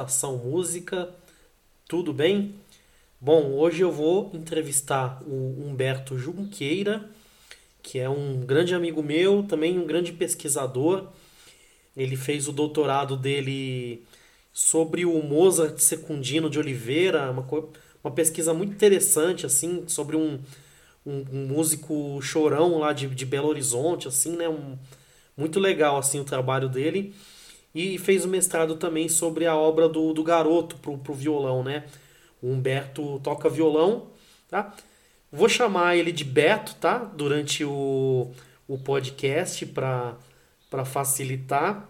Estação Música. Tudo bem? Bom, hoje eu vou entrevistar o Humberto Junqueira, que é um grande amigo meu, também um grande pesquisador. Ele fez o doutorado dele sobre o Mozart Secundino de Oliveira, uma, uma pesquisa muito interessante, assim, sobre um, um, um músico chorão lá de, de Belo Horizonte, assim, né? Um, muito legal, assim, o trabalho dele. E fez o mestrado também sobre a obra do, do garoto pro, pro violão, né? O Humberto toca violão, tá? Vou chamar ele de Beto, tá? Durante o, o podcast para facilitar.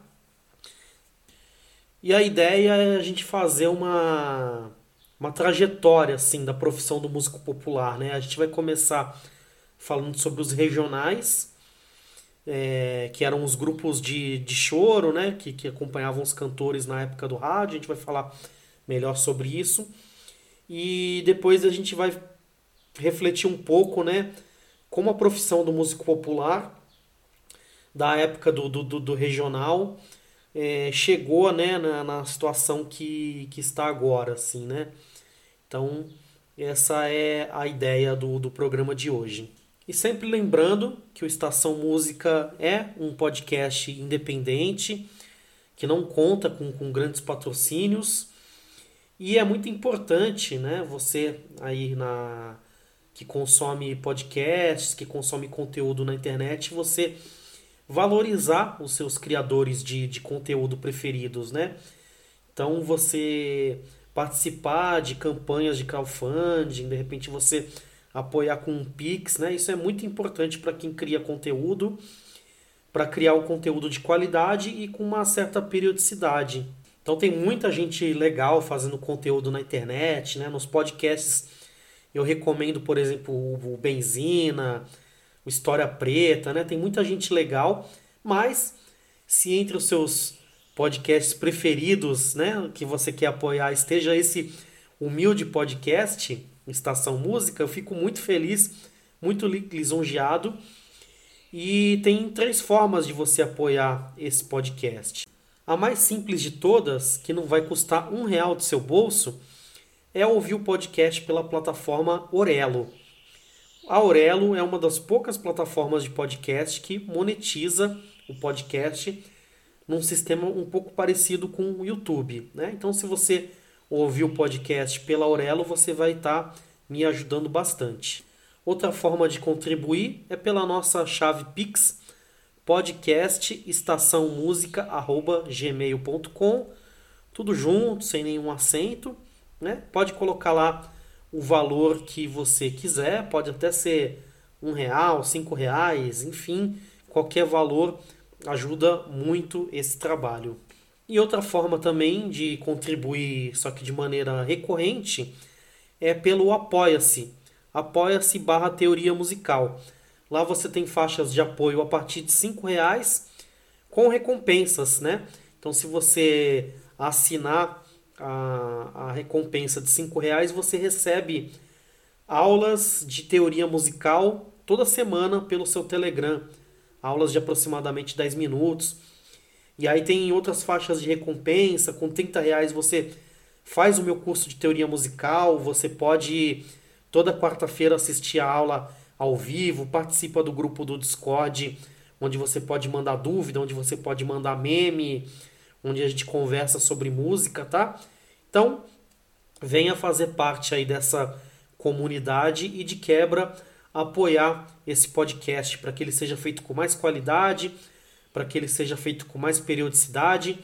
E a ideia é a gente fazer uma, uma trajetória assim da profissão do músico popular, né? A gente vai começar falando sobre os regionais, é, que eram os grupos de, de choro, né? Que, que acompanhavam os cantores na época do rádio. A gente vai falar melhor sobre isso. E depois a gente vai refletir um pouco, né, como a profissão do músico popular da época do, do, do regional é, chegou, né, na, na situação que, que está agora, assim, né. Então, essa é a ideia do, do programa de hoje. E sempre lembrando que o Estação Música é um podcast independente, que não conta com, com grandes patrocínios, e é muito importante, né, você aí na que consome podcasts, que consome conteúdo na internet, você valorizar os seus criadores de, de conteúdo preferidos, né? Então você participar de campanhas de crowdfunding, de repente você apoiar com um Pix, né? Isso é muito importante para quem cria conteúdo, para criar o conteúdo de qualidade e com uma certa periodicidade. Então tem muita gente legal fazendo conteúdo na internet, né? Nos podcasts eu recomendo, por exemplo, o Benzina, o História Preta, né? Tem muita gente legal, mas se entre os seus podcasts preferidos, né, que você quer apoiar, esteja esse humilde podcast, Estação Música, eu fico muito feliz, muito lisonjeado. E tem três formas de você apoiar esse podcast. A mais simples de todas, que não vai custar um real do seu bolso, é ouvir o podcast pela plataforma Orelo. A Orelo é uma das poucas plataformas de podcast que monetiza o podcast num sistema um pouco parecido com o YouTube. Né? Então, se você ouvir o podcast pela Orelo, você vai estar tá me ajudando bastante. Outra forma de contribuir é pela nossa chave Pix podcast estação música arroba gmail.com tudo junto sem nenhum acento né? Pode colocar lá o valor que você quiser pode até ser um real cinco reais enfim qualquer valor ajuda muito esse trabalho e outra forma também de contribuir só que de maneira recorrente é pelo apoia-se apoia-se barra teoria musical Lá você tem faixas de apoio a partir de R$ reais com recompensas, né? Então, se você assinar a, a recompensa de R$ reais, você recebe aulas de teoria musical toda semana pelo seu Telegram. Aulas de aproximadamente 10 minutos. E aí tem outras faixas de recompensa. Com 30 reais você faz o meu curso de teoria musical. Você pode toda quarta-feira assistir a aula ao vivo, participa do grupo do Discord, onde você pode mandar dúvida, onde você pode mandar meme, onde a gente conversa sobre música, tá? Então, venha fazer parte aí dessa comunidade e de quebra apoiar esse podcast para que ele seja feito com mais qualidade, para que ele seja feito com mais periodicidade.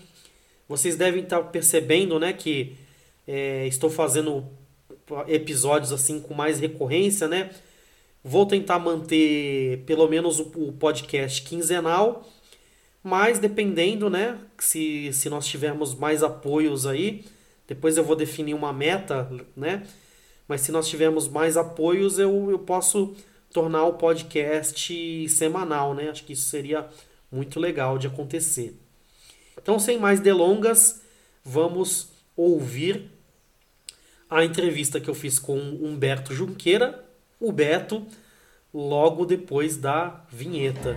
Vocês devem estar percebendo, né, que é, estou fazendo episódios assim com mais recorrência, né? Vou tentar manter pelo menos o, podcast quinzenal, mas dependendo, né, se, se nós tivermos mais apoios aí, depois eu vou definir uma meta, né? Mas se nós tivermos mais apoios, eu, eu posso tornar o podcast semanal, né? Acho que isso seria muito legal de acontecer. Então, sem mais delongas, vamos ouvir a entrevista que eu fiz com Humberto Junqueira, o Beto, logo depois da vinheta.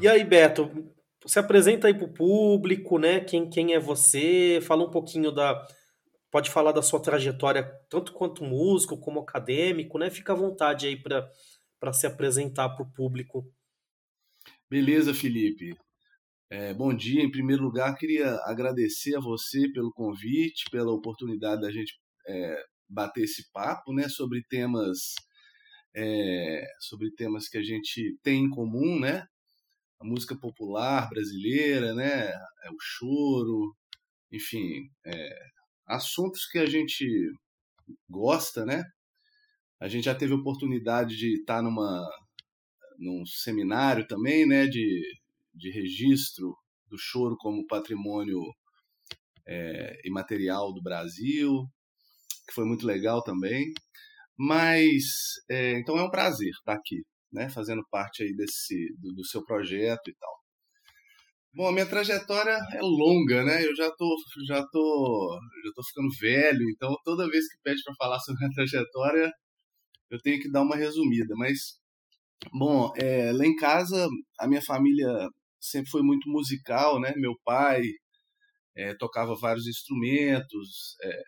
E aí, Beto, se apresenta aí para o público, né? Quem, quem é você? Fala um pouquinho da. Pode falar da sua trajetória, tanto quanto músico, como acadêmico, né? Fica à vontade aí para se apresentar para o público. Beleza, Felipe. É, bom dia. Em primeiro lugar, queria agradecer a você pelo convite, pela oportunidade da gente é, bater esse papo, né, sobre temas é, sobre temas que a gente tem em comum, né? A música popular brasileira, né? É o choro, enfim, é, assuntos que a gente gosta, né? A gente já teve oportunidade de estar numa num seminário também, né? De, de registro do choro como patrimônio é, imaterial do Brasil, que foi muito legal também. Mas, é, então é um prazer estar aqui, né, fazendo parte aí desse, do, do, seu projeto e tal. Bom, a minha trajetória é longa, né? Eu já tô, já tô, já tô ficando velho, então toda vez que pede para falar sobre a minha trajetória, eu tenho que dar uma resumida. Mas, bom, é, lá em casa a minha família sempre foi muito musical, né? Meu pai é, tocava vários instrumentos, é,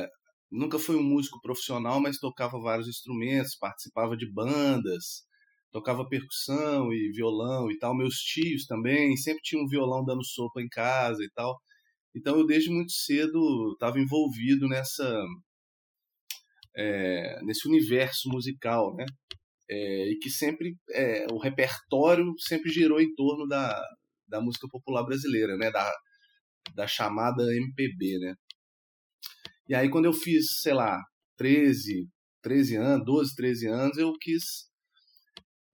é nunca foi um músico profissional, mas tocava vários instrumentos, participava de bandas, tocava percussão e violão e tal. Meus tios também sempre tinham um violão dando sopa em casa e tal. Então eu desde muito cedo estava envolvido nessa é, nesse universo musical, né? É, e que sempre é, o repertório sempre girou em torno da, da música popular brasileira, né? Da, da chamada MPB, né? E aí, quando eu fiz, sei lá, 13, 13 anos, 12, 13 anos, eu quis.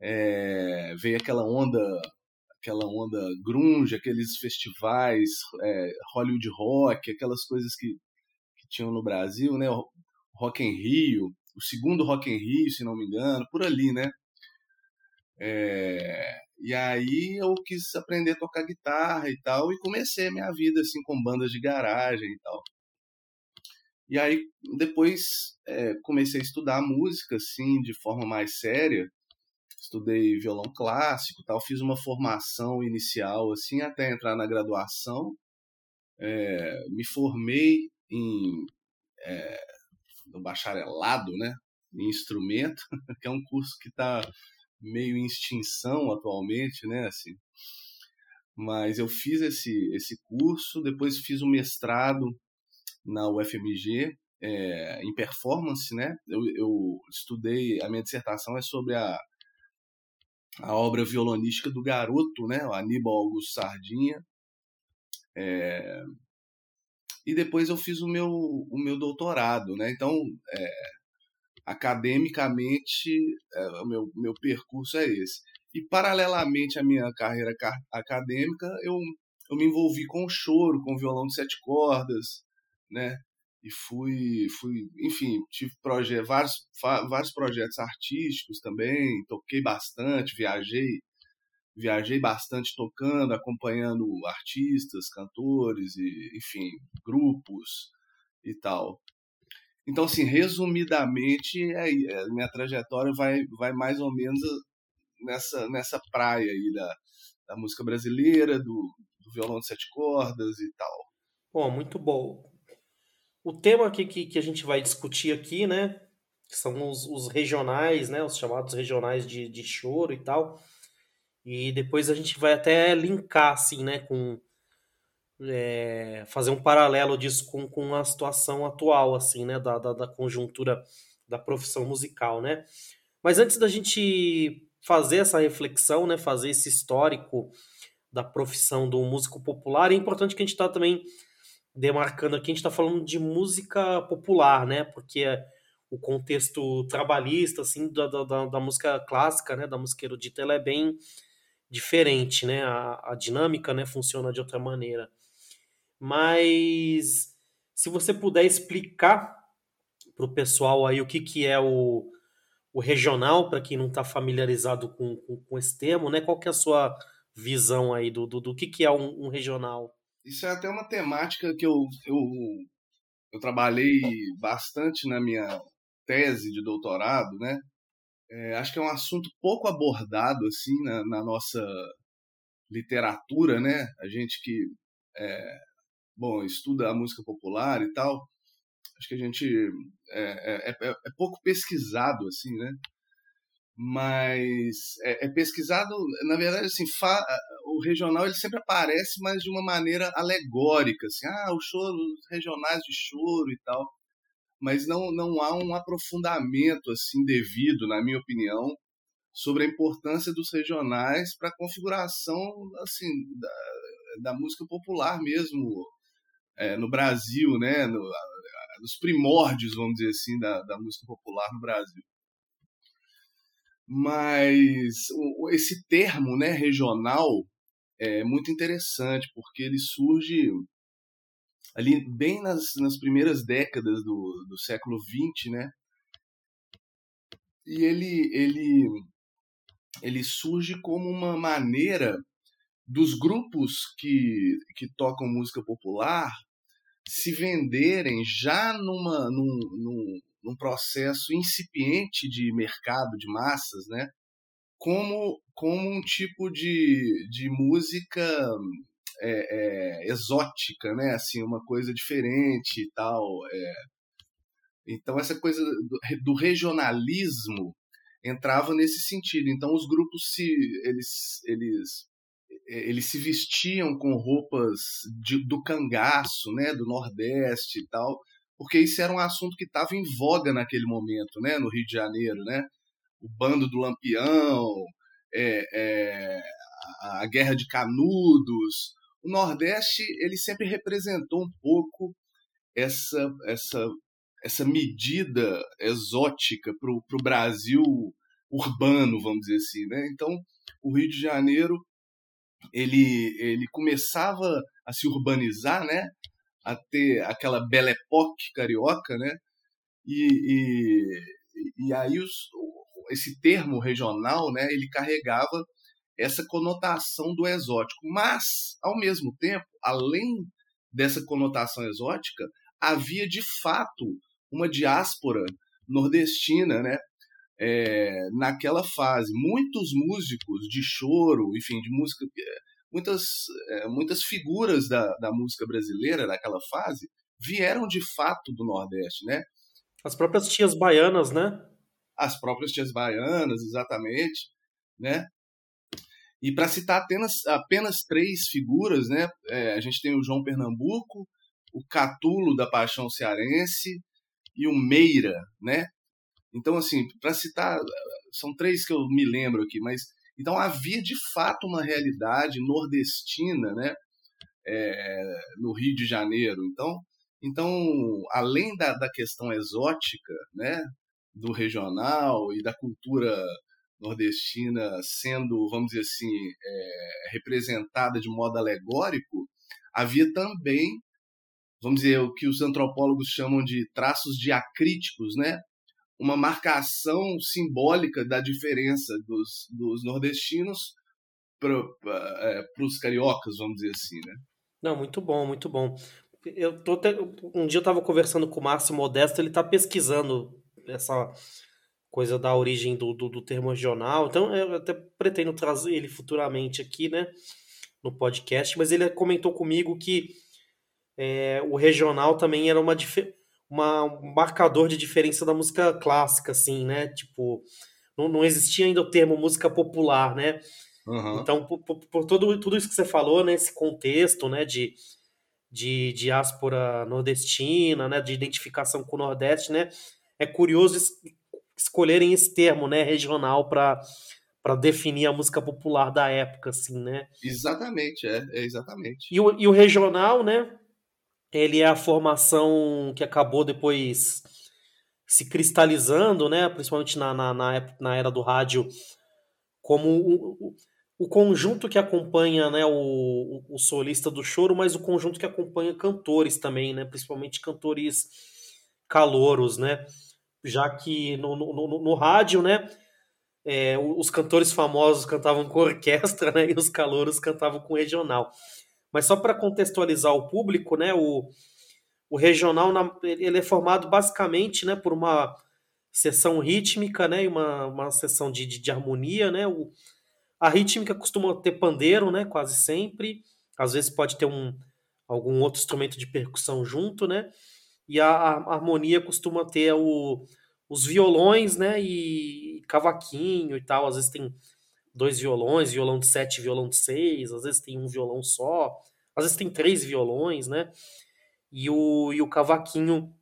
É, veio aquela onda aquela onda grunge, aqueles festivais, é, Hollywood Rock, aquelas coisas que, que tinham no Brasil, né? Rock em Rio, o segundo Rock em Rio, se não me engano, por ali, né? É, e aí eu quis aprender a tocar guitarra e tal, e comecei a minha vida assim com bandas de garagem e tal. E aí depois é, comecei a estudar música assim de forma mais séria. Estudei violão clássico, tal, fiz uma formação inicial assim até entrar na graduação. É, me formei em é, no bacharelado, né, em instrumento, que é um curso que está meio em extinção atualmente, né, assim. Mas eu fiz esse esse curso, depois fiz o mestrado na UFMG é, em performance, né? Eu, eu, estudei, a minha dissertação é sobre a, a obra violonística do garoto, né? O Aníbal Augusto Sardinha. É, e depois eu fiz o meu, o meu doutorado, né? Então, é, academicamente, é, o meu, meu percurso é esse. E, paralelamente à minha carreira acadêmica, eu, eu me envolvi com choro, com violão de sete cordas, né? E fui, fui enfim, tive vários, vários projetos artísticos também, toquei bastante, viajei, viajei bastante tocando, acompanhando artistas, cantores e, enfim, grupos e tal. Então, assim, resumidamente, é, é, minha trajetória vai, vai mais ou menos nessa, nessa praia aí da, da música brasileira, do, do violão de sete cordas e tal. Bom, muito bom. O tema aqui que, que a gente vai discutir aqui, né? São os, os regionais, né? Os chamados regionais de, de choro e tal. E depois a gente vai até linkar, assim, né? Com, é, fazer um paralelo disso com, com a situação atual, assim, né? Da, da, da conjuntura da profissão musical, né? Mas antes da gente fazer essa reflexão, né? Fazer esse histórico da profissão do músico popular, é importante que a gente está também demarcando aqui, a gente está falando de música popular, né? Porque o contexto trabalhista, assim, da, da, da, música clássica, né? Da música erudita, ela é bem diferente, né? A, a dinâmica, né? Funciona de outra maneira. Mas se você puder explicar para o pessoal aí o que, que é o, o regional, para quem não está familiarizado com, com, com, esse termo, né? Qual que é a sua visão aí do, do, do que, que é um, um regional? Isso é até uma temática que eu, eu, eu trabalhei bastante na minha tese de doutorado, né? É, acho que é um assunto pouco abordado assim na, na, nossa literatura, né? A gente que é, bom estuda a música popular e tal, acho que a gente é, é, é, é pouco pesquisado assim, né? Mas é, é pesquisado, na verdade, assim, fa, o regional ele sempre aparece, mas de uma maneira alegórica, assim, ah, os regionais de choro e tal mas não, não há um aprofundamento assim devido, na minha opinião, sobre a importância dos regionais para a configuração assim da, da, música popular mesmo é, no Brasil, né? No, nos primórdios, vamos dizer assim, da, da música popular no Brasil. Mas esse termo, né, regional, é muito interessante porque ele surge ali bem nas, nas primeiras décadas do, do século XX, né? E ele, ele, ele surge como uma maneira dos grupos que, que tocam música popular se venderem já numa, num, num, num processo incipiente de mercado de massas, né? Como, como um tipo de, de música é, é, exótica, né? Assim, uma coisa diferente e tal. É. Então essa coisa do, do, regionalismo entrava nesse sentido. Então os grupos se eles eles eles se vestiam com roupas de, do cangaço, né? Do Nordeste e tal, porque isso era um assunto que estava em voga naquele momento, né? No Rio de Janeiro, né? O bando do Lampião, é, é, a Guerra de Canudos, o Nordeste ele sempre representou um pouco essa essa essa medida exótica para o Brasil urbano, vamos dizer assim, né? Então o Rio de Janeiro ele ele começava a se urbanizar, né? A ter aquela belle époque carioca, né? E, e, e aí os, esse termo regional, né? Ele carregava essa conotação do exótico. Mas, ao mesmo tempo, além dessa conotação exótica, havia de fato uma diáspora nordestina, né? É, naquela fase, muitos músicos de choro, enfim, de música, é, muitas, é, muitas figuras da, da música brasileira naquela fase vieram de fato do Nordeste, né? As próprias tias baianas, né? As próprias tias baianas, exatamente, né? E para citar apenas, apenas três figuras, né, é, a gente tem o João Pernambuco, o Catulo da Paixão Cearense e o Meira, né? Então, assim, para citar, são três que eu me lembro aqui, mas então havia de fato uma realidade nordestina, né, é, no Rio de Janeiro. Então, então além da, da questão exótica, né, do regional e da cultura nordestina sendo, vamos dizer assim, é, representada de modo alegórico, havia também, vamos dizer, o que os antropólogos chamam de traços diacríticos, né? Uma marcação simbólica da diferença dos, dos nordestinos para é, os cariocas, vamos dizer assim, né? Não, muito bom, muito bom. Eu tô. Um dia eu estava conversando com o Márcio Modesto, ele está pesquisando essa coisa da origem do, do, do, termo regional. Então, eu até pretendo trazer ele futuramente aqui, né, no podcast, mas ele comentou comigo que é, o regional também era uma, uma, um marcador de diferença da música clássica, assim, né? Tipo, não, não existia ainda o termo música popular, né? Uhum. Então, por, por, por, todo, tudo isso que você falou, né, esse contexto, né, de, de diáspora nordestina, né, de identificação com o Nordeste, né, é curioso escolherem esse termo, né, regional para para definir a música popular da época, assim, né? Exatamente, é, é exatamente. E o, e o regional, né? Ele é a formação que acabou depois se cristalizando, né? Principalmente na, na, na, época, na era do rádio, como o, o conjunto que acompanha né, o, o solista do choro, mas o conjunto que acompanha cantores também, né? Principalmente cantores calouros, né? já que no, no, no, no rádio, né, é, os cantores famosos cantavam com orquestra, né, e os calouros cantavam com regional. Mas só para contextualizar o público, né, o, o regional na, ele é formado basicamente, né, por uma sessão rítmica, né, e uma, uma sessão de, de, de harmonia, né, o, A rítmica costuma ter pandeiro, né? Quase sempre. Às vezes pode ter um, algum outro instrumento de percussão junto, né? E a, a harmonia costuma ter o, os violões, né? E cavaquinho e tal. Às vezes tem dois violões, violão de sete, violão de seis. Às vezes tem um violão só. Às vezes tem três violões, né? E o, e o cavaquinho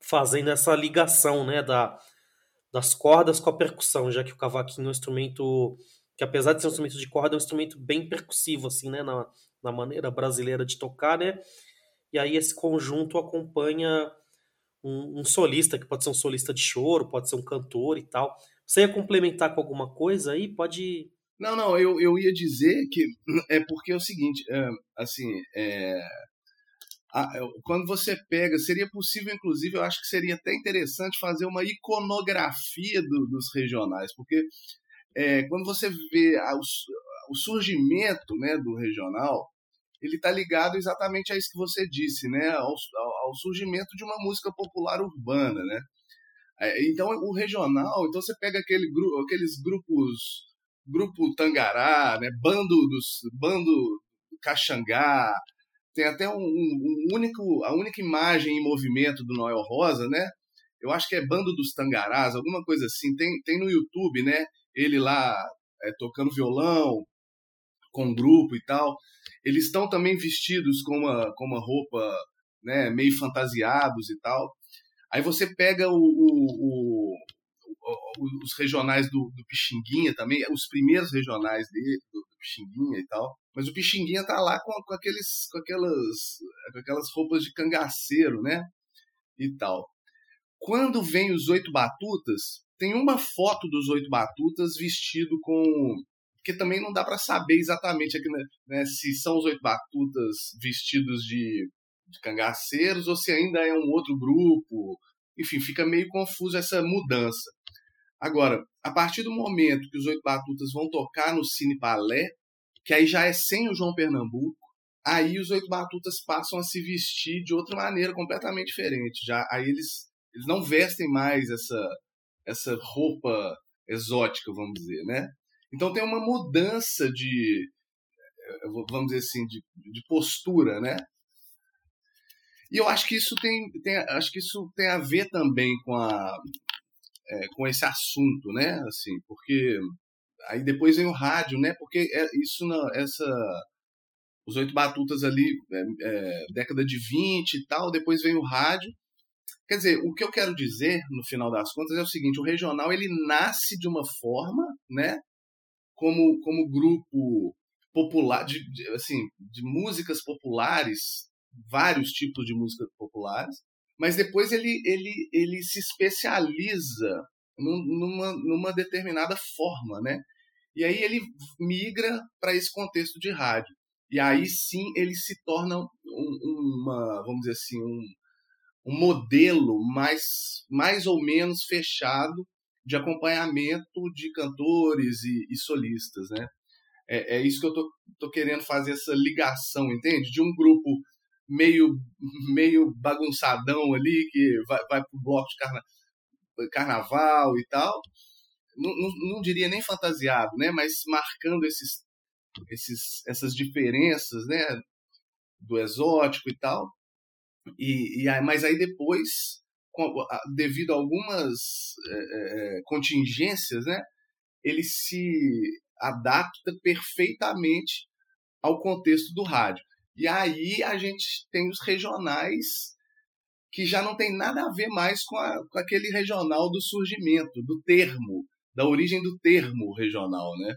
fazendo essa ligação, né? Da, das cordas com a percussão, já que o cavaquinho é um instrumento que apesar de ser um instrumento de corda, é um instrumento bem percussivo, assim, né, na, na maneira brasileira de tocar, né, e aí esse conjunto acompanha um, um, solista, que pode ser um solista de choro, pode ser um cantor e tal. Você ia complementar com alguma coisa aí? Pode... Não, não, eu, eu ia dizer que é porque é o seguinte, é, assim, é, quando você pega, seria possível, inclusive, eu acho que seria até interessante fazer uma iconografia do, dos regionais, porque é, quando você vê a, o, o, surgimento né, do regional, ele está ligado exatamente a isso que você disse, né, ao, ao, surgimento de uma música popular urbana, né? É, então o regional, então você pega aquele grupo, aqueles grupos, grupo Tangará, né, bando dos, bando Caxangá, tem até um, um, único, a única imagem em movimento do Noel Rosa, né? Eu acho que é Bando dos Tangarás, alguma coisa assim. Tem, tem no YouTube, né? ele lá é, tocando violão com um grupo e tal. Eles estão também vestidos com uma, com uma roupa né, meio fantasiados e tal. Aí você pega o, o, o, os regionais do, do, Pixinguinha também, os primeiros regionais dele, do, do Pixinguinha e tal. Mas o Pixinguinha tá lá com, com, aqueles, com, aquelas, com aquelas roupas de cangaceiro, né? E tal. Quando vem os oito batutas, tem uma foto dos oito batutas vestido com. Porque também não dá para saber exatamente aqui, né, né, se são os oito batutas vestidos de, de cangaceiros ou se ainda é um outro grupo. Enfim, fica meio confuso essa mudança. Agora, a partir do momento que os oito batutas vão tocar no Cine Palé, que aí já é sem o João Pernambuco, aí os oito batutas passam a se vestir de outra maneira completamente diferente. Já aí eles, eles não vestem mais essa essa roupa exótica, vamos dizer, né? Então tem uma mudança de, eh, vamos dizer assim, de, de postura, né? E eu acho que isso tem, tem, acho que isso tem a ver também com a, é, com esse assunto, né? Assim, porque aí depois vem o rádio, né? Porque é, isso na, essa os oito batutas ali, é, é, década de 20 e tal, depois vem o rádio Quer dizer, o que eu quero dizer, no final das contas, é o seguinte: o regional ele nasce de uma forma, né, como, como grupo popular, de, de, assim, de músicas populares, vários tipos de músicas populares, mas depois ele, ele, ele se especializa numa, numa determinada forma, né? E aí ele migra para esse contexto de rádio. E aí sim ele se torna um, uma, vamos dizer assim, um, um modelo mais, mais ou menos fechado de acompanhamento de cantores e, e solistas, né? É, é, isso que eu tô, tô querendo fazer essa ligação, entende? De um grupo meio meio bagunçadão ali que vai, vai pro bloco de carna, carnaval e tal, não, não, não, diria nem fantasiado, né? Mas marcando esses, esses essas diferenças, né? Do exótico e tal. E, e mas aí depois, devido a algumas é, contingências, né, ele se adapta perfeitamente ao contexto do rádio. E aí a gente tem os regionais que já não tem nada a ver mais com, a, com aquele regional do surgimento, do termo, da origem do termo regional, né?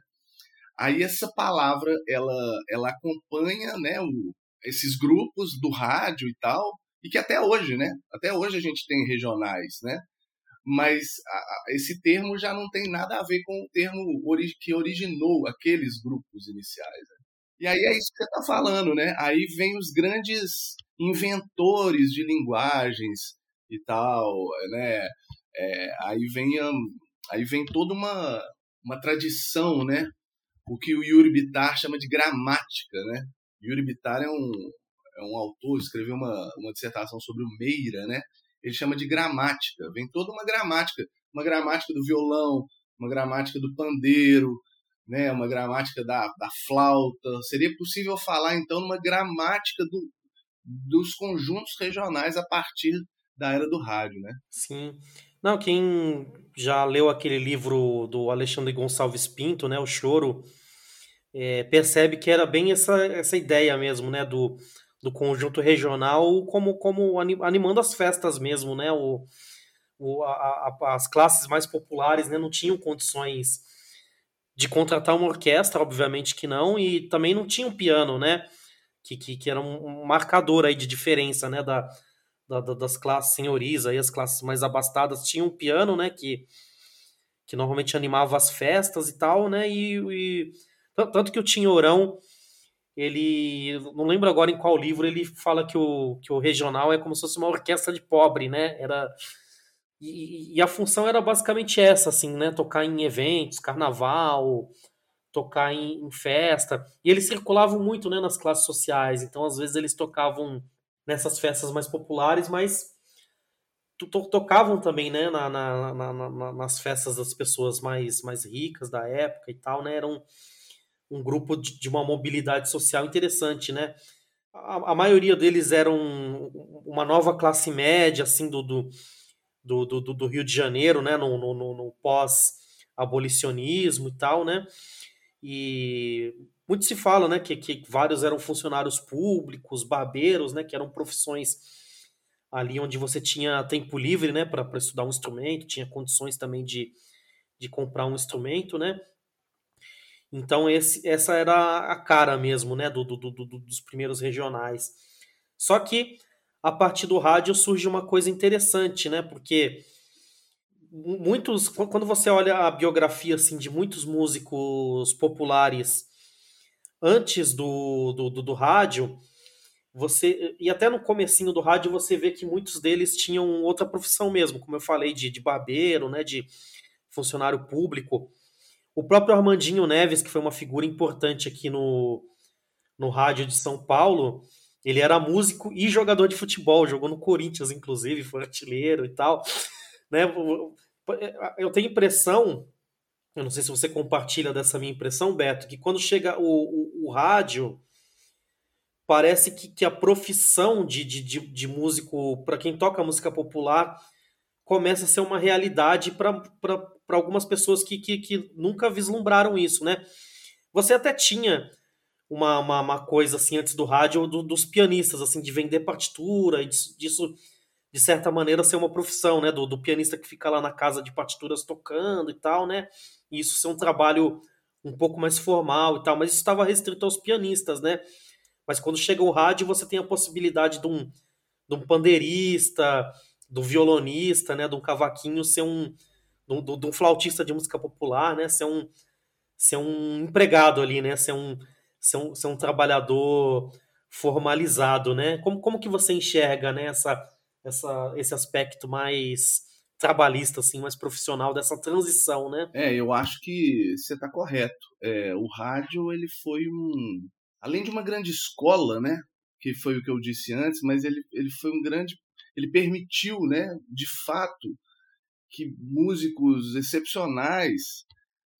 Aí essa palavra ela, ela acompanha né, o, esses grupos do rádio e tal, e que até hoje, né? Até hoje a gente tem regionais, né? Mas a, esse termo já não tem nada a ver com o termo que originou aqueles grupos iniciais. Né? E aí é isso que você está falando, né? Aí vem os grandes inventores de linguagens e tal, né? É, aí vem aí vem toda uma, uma tradição, né? O que o Yuri Bitar chama de gramática, né? Yuri Bitar é um, é um autor, escreveu uma, uma dissertação sobre o Meira, né? Ele chama de gramática. Vem toda uma gramática, uma gramática do violão, uma gramática do pandeiro, né, uma gramática da, da flauta. Seria possível falar, então, numa gramática do, dos conjuntos regionais a partir da era do rádio, né? Sim. Não, quem já leu aquele livro do Alexandre Gonçalves Pinto, né, O Choro, é, percebe que era bem essa, essa ideia mesmo, né, do, do conjunto regional como, como animando as festas mesmo, né, o, o, a, a, as classes mais populares, né, não tinham condições de contratar uma orquestra, obviamente que não, e também não tinha um piano, né, que, que, que era um, marcador aí de diferença, né, da, da, das classes senhoris, aí as classes mais abastadas tinham um piano, né, que, que normalmente animava as festas e tal, né, e, e tanto que o Tinhorão, ele, não lembro agora em qual livro, ele fala que o, que o regional é como se fosse uma orquestra de pobre, né, era... E, e, a função era basicamente essa, assim, né? Tocar em eventos, carnaval, tocar em, em, festa. E eles circulavam muito, né, nas classes sociais. Então, às vezes, eles tocavam nessas festas mais populares, mas to tocavam também, né, na, na, na, nas festas das pessoas mais, mais ricas da época e tal, né? Era um, um grupo de, de uma mobilidade social interessante, né? A, a maioria deles eram uma nova classe média, assim, do, do do, do, do, Rio de Janeiro, né, no, no, no pós-abolicionismo e tal, né, e muito se fala, né, que, que vários eram funcionários públicos, barbeiros, né, que eram profissões ali onde você tinha tempo livre, né, para estudar um instrumento, tinha condições também de, de comprar um instrumento, né, então esse, essa era a cara mesmo, né, do, do, do, dos primeiros regionais. Só que a partir do rádio surge uma coisa interessante, né? Porque muitos, quando você olha a biografia assim de muitos músicos populares antes do, do, do, do rádio, você e até no comecinho do rádio você vê que muitos deles tinham outra profissão mesmo, como eu falei de, de barbeiro, né? De funcionário público. O próprio Armandinho Neves, que foi uma figura importante aqui no, no rádio de São Paulo, ele era músico e jogador de futebol, jogou no Corinthians, inclusive, foi artilheiro e tal. Né? Eu tenho impressão, eu não sei se você compartilha dessa minha impressão, Beto, que quando chega o, o, o rádio, parece que, que a profissão de, de, de, de músico, para quem toca música popular, começa a ser uma realidade para algumas pessoas que, que, que nunca vislumbraram isso, né? Você até tinha uma, uma, uma, coisa assim antes do rádio do, dos pianistas, assim, de vender partitura e disso, disso, de certa maneira ser uma profissão, né? Do, do, pianista que fica lá na casa de partituras tocando e tal, né? E isso ser um trabalho um pouco mais formal e tal, mas isso estava restrito aos pianistas, né? Mas quando chega o rádio, você tem a possibilidade de um, de um pandeirista, do violonista, né? De um cavaquinho ser um. Um, de um flautista de música popular, né? Ser um, ser um empregado ali, né? Ser um ser um, ser um trabalhador formalizado, né? Como, como que você enxerga né, essa, essa, esse aspecto mais trabalhista, assim, mais profissional dessa transição, né? É, eu acho que você está correto. É, o rádio ele foi um, além de uma grande escola, né? Que foi o que eu disse antes, mas ele, ele foi um grande, ele permitiu, né? De fato, que músicos excepcionais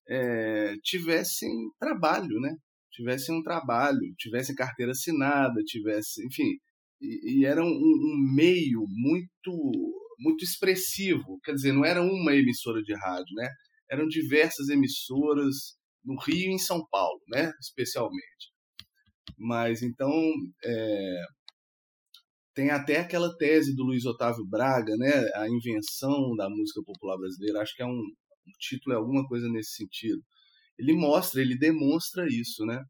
é, tivessem trabalho, né? Tivessem um trabalho, tivessem carteira assinada, tivesse, enfim, e, e era um, um, meio muito muito expressivo, quer dizer, não era uma emissora de rádio, né? Eram diversas emissoras no Rio e em São Paulo, né? Especialmente. Mas então é, tem até aquela tese do Luiz Otávio Braga, né? A invenção da música popular brasileira. Acho que é um, um título é alguma coisa nesse sentido ele mostra, ele demonstra isso, né?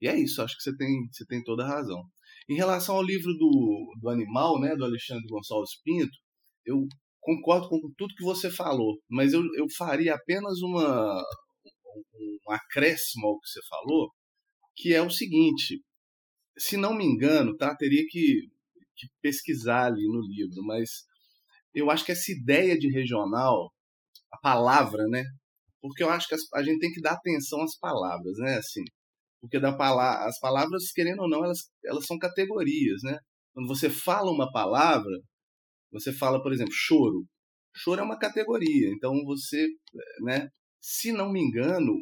E é isso, acho que você tem, você tem toda a razão. Em relação ao livro do, do Animal, né, do Alexandre Gonçalves Pinto, eu concordo com tudo que você falou, mas eu, eu faria apenas uma, um acréscimo ao que você falou, que é o seguinte, se não me engano, tá, teria que, que pesquisar ali no livro, mas eu acho que essa ideia de regional, a palavra, né, porque eu acho que a gente tem que dar atenção às palavras, né? Assim, porque da palavra, as palavras, querendo ou não, elas, elas são categorias, né? Quando você fala uma palavra, você fala, por exemplo, choro. Choro é uma categoria. Então você, né? Se não me engano,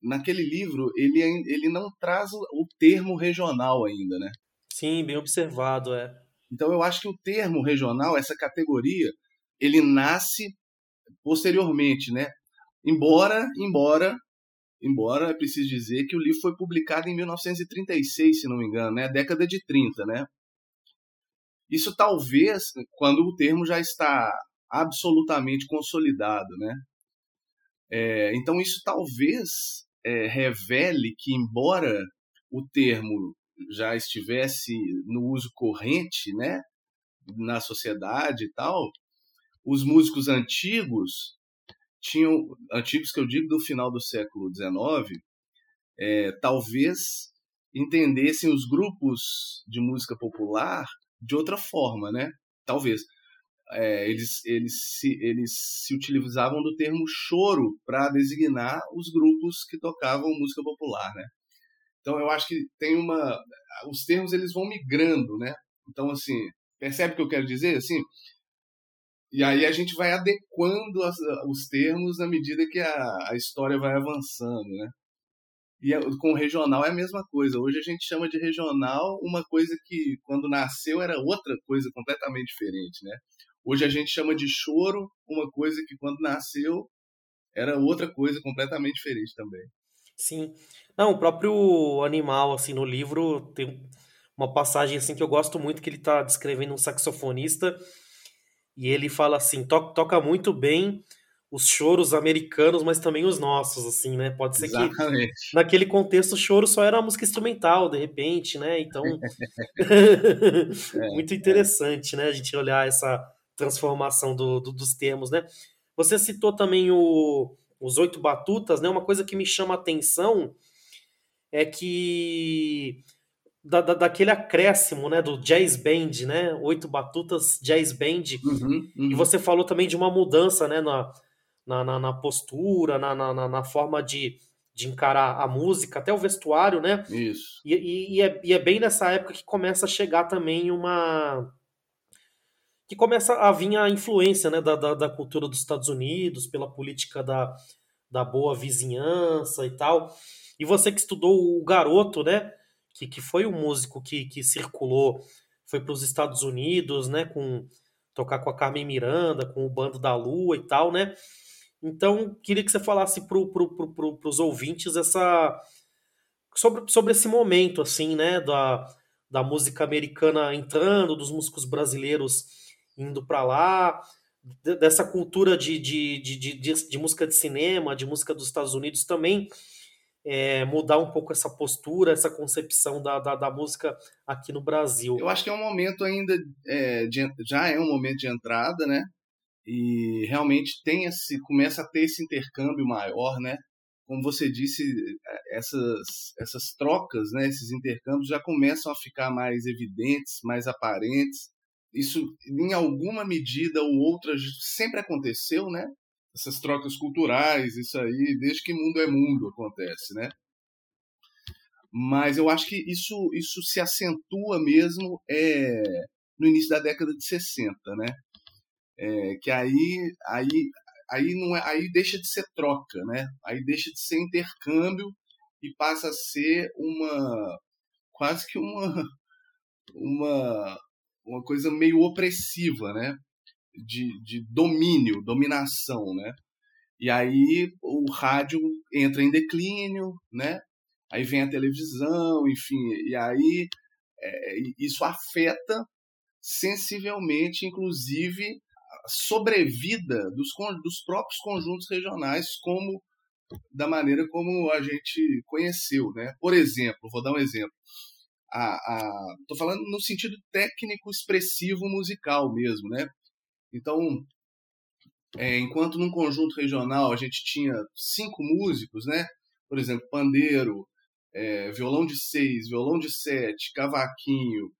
naquele livro ele, ele não traz o termo regional ainda, né? Sim, bem observado, é. Então eu acho que o termo regional, essa categoria, ele nasce posteriormente, né? Embora, embora, embora é preciso dizer que o livro foi publicado em 1936, se não me engano, né? Década de 30, né? Isso talvez quando o termo já está absolutamente consolidado, né? É, então isso talvez é, revele que embora o termo já estivesse no uso corrente, né, na sociedade e tal, os músicos antigos tinham, antigos que eu digo do final do século XIX, é, talvez entendessem os grupos de música popular de outra forma, né? Talvez. É, eles, eles, se, eles se utilizavam do termo choro para designar os grupos que tocavam música popular, né? Então eu acho que tem uma, os termos eles vão migrando, né? Então assim, percebe o que eu quero dizer? Assim, e aí a gente vai adequando as, os termos à medida que a, a história vai avançando, né? E com o regional é a mesma coisa. Hoje a gente chama de regional uma coisa que quando nasceu era outra coisa completamente diferente, né? Hoje a gente chama de choro uma coisa que quando nasceu era outra coisa completamente diferente também. Sim. Não, o próprio animal, assim, no livro tem uma passagem, assim, que eu gosto muito, que ele está descrevendo um saxofonista e ele fala assim, to toca muito bem os choros americanos, mas também os nossos, assim, né? Pode ser Exatamente. que naquele contexto o choro só era música instrumental, de repente, né? Então, é, muito interessante, é. né? A gente olhar essa transformação do, do, dos termos, né? Você citou também o, os oito batutas, né? Uma coisa que me chama a atenção é que da, da, daquele acréscimo, né, do jazz band, né, oito batutas jazz band, uhum, uhum. e você falou também de uma mudança, né, na, na, na postura, na, na, na, forma de, de encarar a música, até o vestuário, né? Isso. E, e, e, é, e é bem nessa época que começa a chegar também uma que começa a vir a influência né, da, da, da, cultura dos Estados Unidos, pela política da, da boa vizinhança e tal. E você que estudou o Garoto, né? Que, que foi o músico que, que circulou, foi para os Estados Unidos, né? Com tocar com a Carmen Miranda, com o Bando da Lua e tal, né? Então, queria que você falasse para pro, pro, pro, os ouvintes essa sobre, sobre esse momento, assim, né? Da, da música americana entrando, dos músicos brasileiros indo para lá, dessa cultura de, de, de, de música de cinema, de música dos Estados Unidos também é, mudar um pouco essa postura, essa concepção da, da, da, música aqui no Brasil. Eu acho que é um momento ainda, é, de, já é um momento de entrada, né? E realmente tem esse, começa a ter esse intercâmbio maior, né? Como você disse, é, essas, essas trocas, né, esses intercâmbios já começam a ficar mais evidentes, mais aparentes. Isso, em alguma medida ou outra, sempre aconteceu, né? Essas trocas culturais, isso aí, desde que mundo é mundo acontece, né? Mas eu acho que isso, isso se acentua mesmo é, no início da década de 60, né? É, que aí, aí, aí, não é, aí deixa de ser troca, né? Aí deixa de ser intercâmbio e passa a ser uma quase que uma uma uma coisa meio opressiva, né? De, de domínio, dominação, né? E aí o rádio entra em declínio, né? Aí vem a televisão, enfim, e aí é, isso afeta sensivelmente, inclusive, a sobrevida dos, dos próprios conjuntos regionais, como da maneira como a gente conheceu, né? Por exemplo, vou dar um exemplo. Tô falando no sentido técnico expressivo musical mesmo, né? Então, é, enquanto num conjunto regional a gente tinha cinco músicos, né? Por exemplo, pandeiro, é, violão de seis, violão de sete, cavaquinho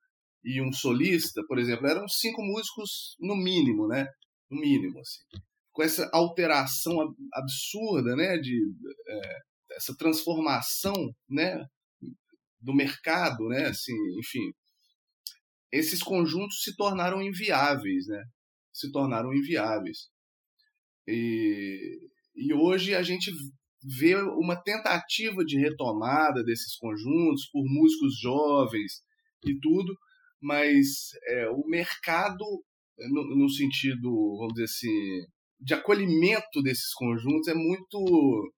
e um solista, por exemplo, eram cinco músicos no mínimo, né? No mínimo, assim. Com essa alteração absurda, né? De é, essa transformação, né? Do mercado, né? Assim, enfim, esses conjuntos se tornaram inviáveis, né? Se tornaram inviáveis. E, e hoje a gente vê uma tentativa de retomada desses conjuntos por músicos jovens e tudo, mas é, o mercado, no, no, sentido, vamos dizer assim, de acolhimento desses conjuntos é muito.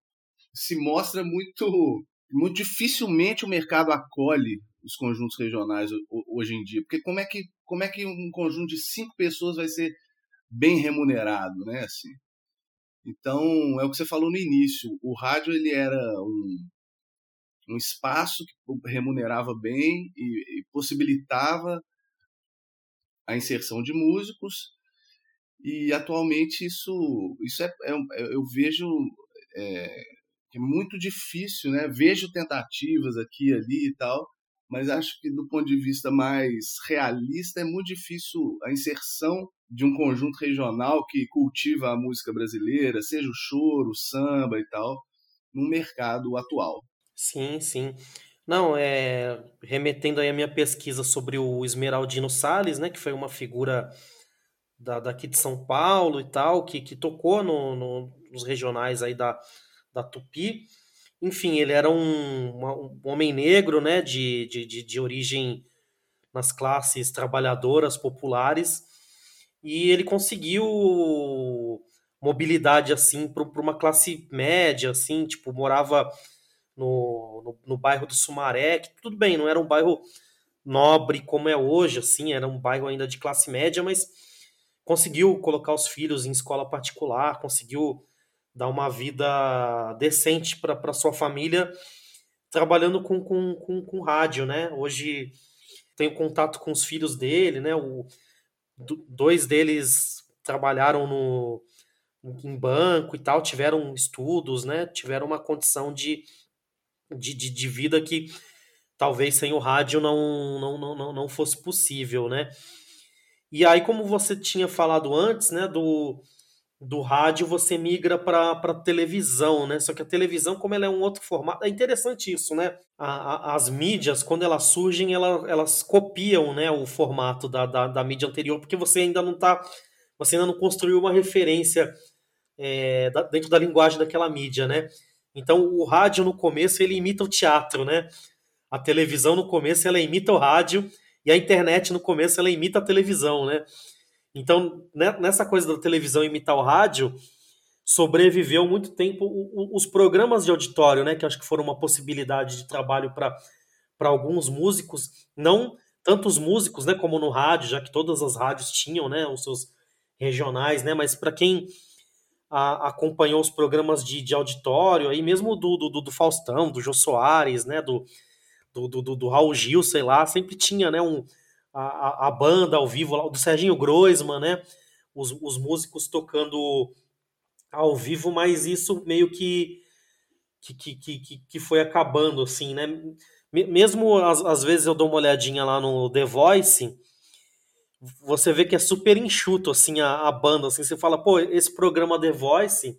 se mostra muito. muito dificilmente o mercado acolhe os conjuntos regionais hoje em dia. Porque como é que, como é que um conjunto de cinco pessoas vai ser bem remunerado, né? Assim, então, é o que você falou no início. O rádio ele era um, um espaço que remunerava bem e, e possibilitava a inserção de músicos. E atualmente isso, isso é, é eu vejo é, é muito difícil, né? Vejo tentativas aqui ali e tal, mas acho que do ponto de vista mais realista é muito difícil a inserção de um conjunto regional que cultiva a música brasileira, seja o choro, o samba e tal, no mercado atual. Sim, sim. Não, é remetendo aí a minha pesquisa sobre o Esmeraldino Salles, né, que foi uma figura da, daqui de São Paulo e tal, que, que tocou no, no, nos regionais aí da, da Tupi. Enfim, ele era um, um homem negro, né, de, de, de, de origem nas classes trabalhadoras populares, e ele conseguiu mobilidade assim para uma classe média, assim, tipo, morava no, no, no, bairro do Sumaré, que tudo bem, não era um bairro nobre como é hoje, assim, era um bairro ainda de classe média, mas conseguiu colocar os filhos em escola particular, conseguiu dar uma vida decente para sua família, trabalhando com, com, com, com rádio, né? Hoje tenho contato com os filhos dele, né? O, dois deles trabalharam no, em banco e tal, tiveram estudos, né? Tiveram uma condição de, de, de, de vida que talvez sem o rádio não, não, não, não fosse possível, né? E aí, como você tinha falado antes, né, do, do rádio, você migra para televisão, né? Só que a televisão, como ela é um outro formato, é interessante isso, né? A, a, as mídias, quando elas surgem, ela, elas copiam né, o formato da, da, da, mídia anterior, porque você ainda não tá. Você ainda não construiu uma referência é, da, dentro da linguagem daquela mídia, né? Então o rádio no começo ele imita o teatro, né? A televisão no começo ela imita o rádio e a internet no começo ela imita a televisão, né? Então, né, nessa coisa da televisão imitar o rádio, sobreviveu muito tempo os programas de auditório, né, que acho que foram uma possibilidade de trabalho para alguns músicos, não tantos músicos, né, como no rádio, já que todas as rádios tinham, né, os seus regionais, né, mas para quem a, acompanhou os programas de, de auditório, aí mesmo do, do, do Faustão, do Jô Soares, né, do, do, do, do Raul Gil, sei lá, sempre tinha, né, um, a, a banda ao vivo do Serginho Groisman, né? Os, os músicos tocando ao vivo, mas isso meio que que, que, que, que foi acabando, assim, né? Mesmo às, às vezes eu dou uma olhadinha lá no The Voice, você vê que é super enxuto, assim, a, a banda, assim, você fala, pô, esse programa The Voice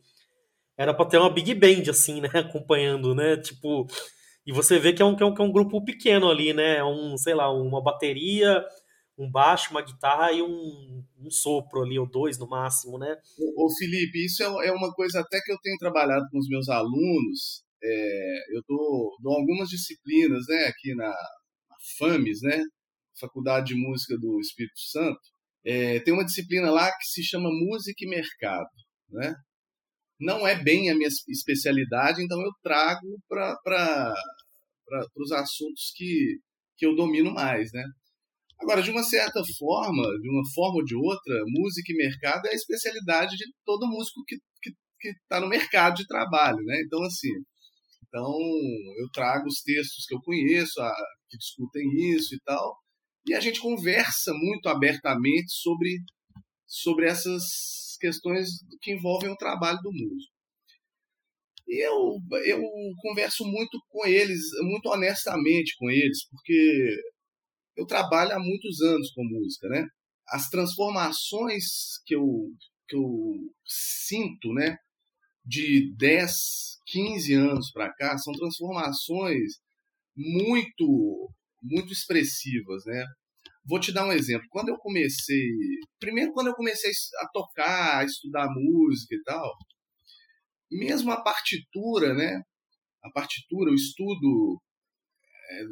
era para ter uma big band, assim, né, acompanhando, né, tipo, e você vê que é um, que é um, que é um grupo pequeno ali, né? É um, sei lá, uma bateria, um baixo, uma guitarra e um, um sopro ali, ou dois no máximo, né? Ô, Felipe, isso é, é uma coisa até que eu tenho trabalhado com os meus alunos. É, eu dou, dou algumas disciplinas, né, aqui na, na FAMES, né? Faculdade de Música do Espírito Santo. É, tem uma disciplina lá que se chama Música e Mercado, né? não é bem a minha especialidade, então eu trago para os assuntos que, que eu domino mais, né? Agora, de uma certa forma, de uma forma ou de outra, música e mercado é a especialidade de todo músico que que está no mercado de trabalho, né? Então, assim, então eu trago os textos que eu conheço, a, que discutem isso e tal, e a gente conversa muito abertamente sobre sobre essas questões que envolvem o trabalho do músico. Eu, eu converso muito com eles, muito honestamente com eles, porque eu trabalho há muitos anos com música, né? As transformações que eu, que eu sinto, né, de 10, 15 anos para cá, são transformações muito, muito expressivas, né? Vou te dar um exemplo. Quando eu comecei. Primeiro, quando eu comecei a tocar, a estudar música e tal, mesmo a partitura, né? A partitura, o estudo é,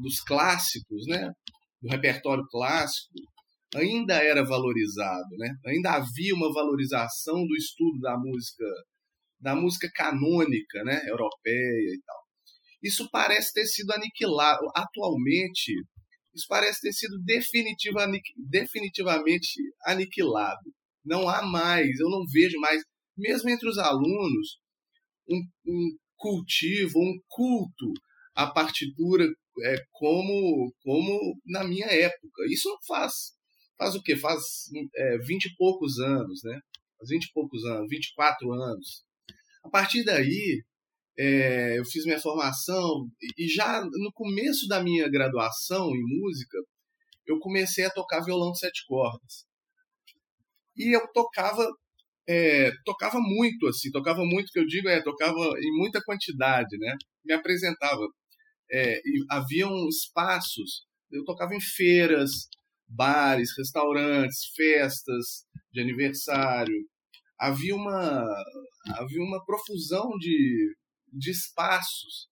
dos clássicos, né? Do repertório clássico, ainda era valorizado, né? Ainda havia uma valorização do estudo da música, da música canônica, né? Europeia e tal. Isso parece ter sido aniquilado atualmente. Isso parece ter sido definitiva, definitivamente aniquilado. Não há mais, eu não vejo mais, mesmo entre os alunos, um, um cultivo, um culto à partitura é, como, como na minha época. Isso faz faz o quê? Faz é, 20 e poucos anos, né? Faz 20 e poucos anos, 24 anos. A partir daí, é, eu fiz minha formação e já no começo da minha graduação em música, eu comecei a tocar violão de sete cordas. E eu tocava é, tocava muito, assim, tocava muito, que eu digo é, tocava em muita quantidade, né? Me apresentava. É, e haviam espaços, eu tocava em feiras, bares, restaurantes, festas de aniversário. Havia uma, havia uma profusão de, de espaços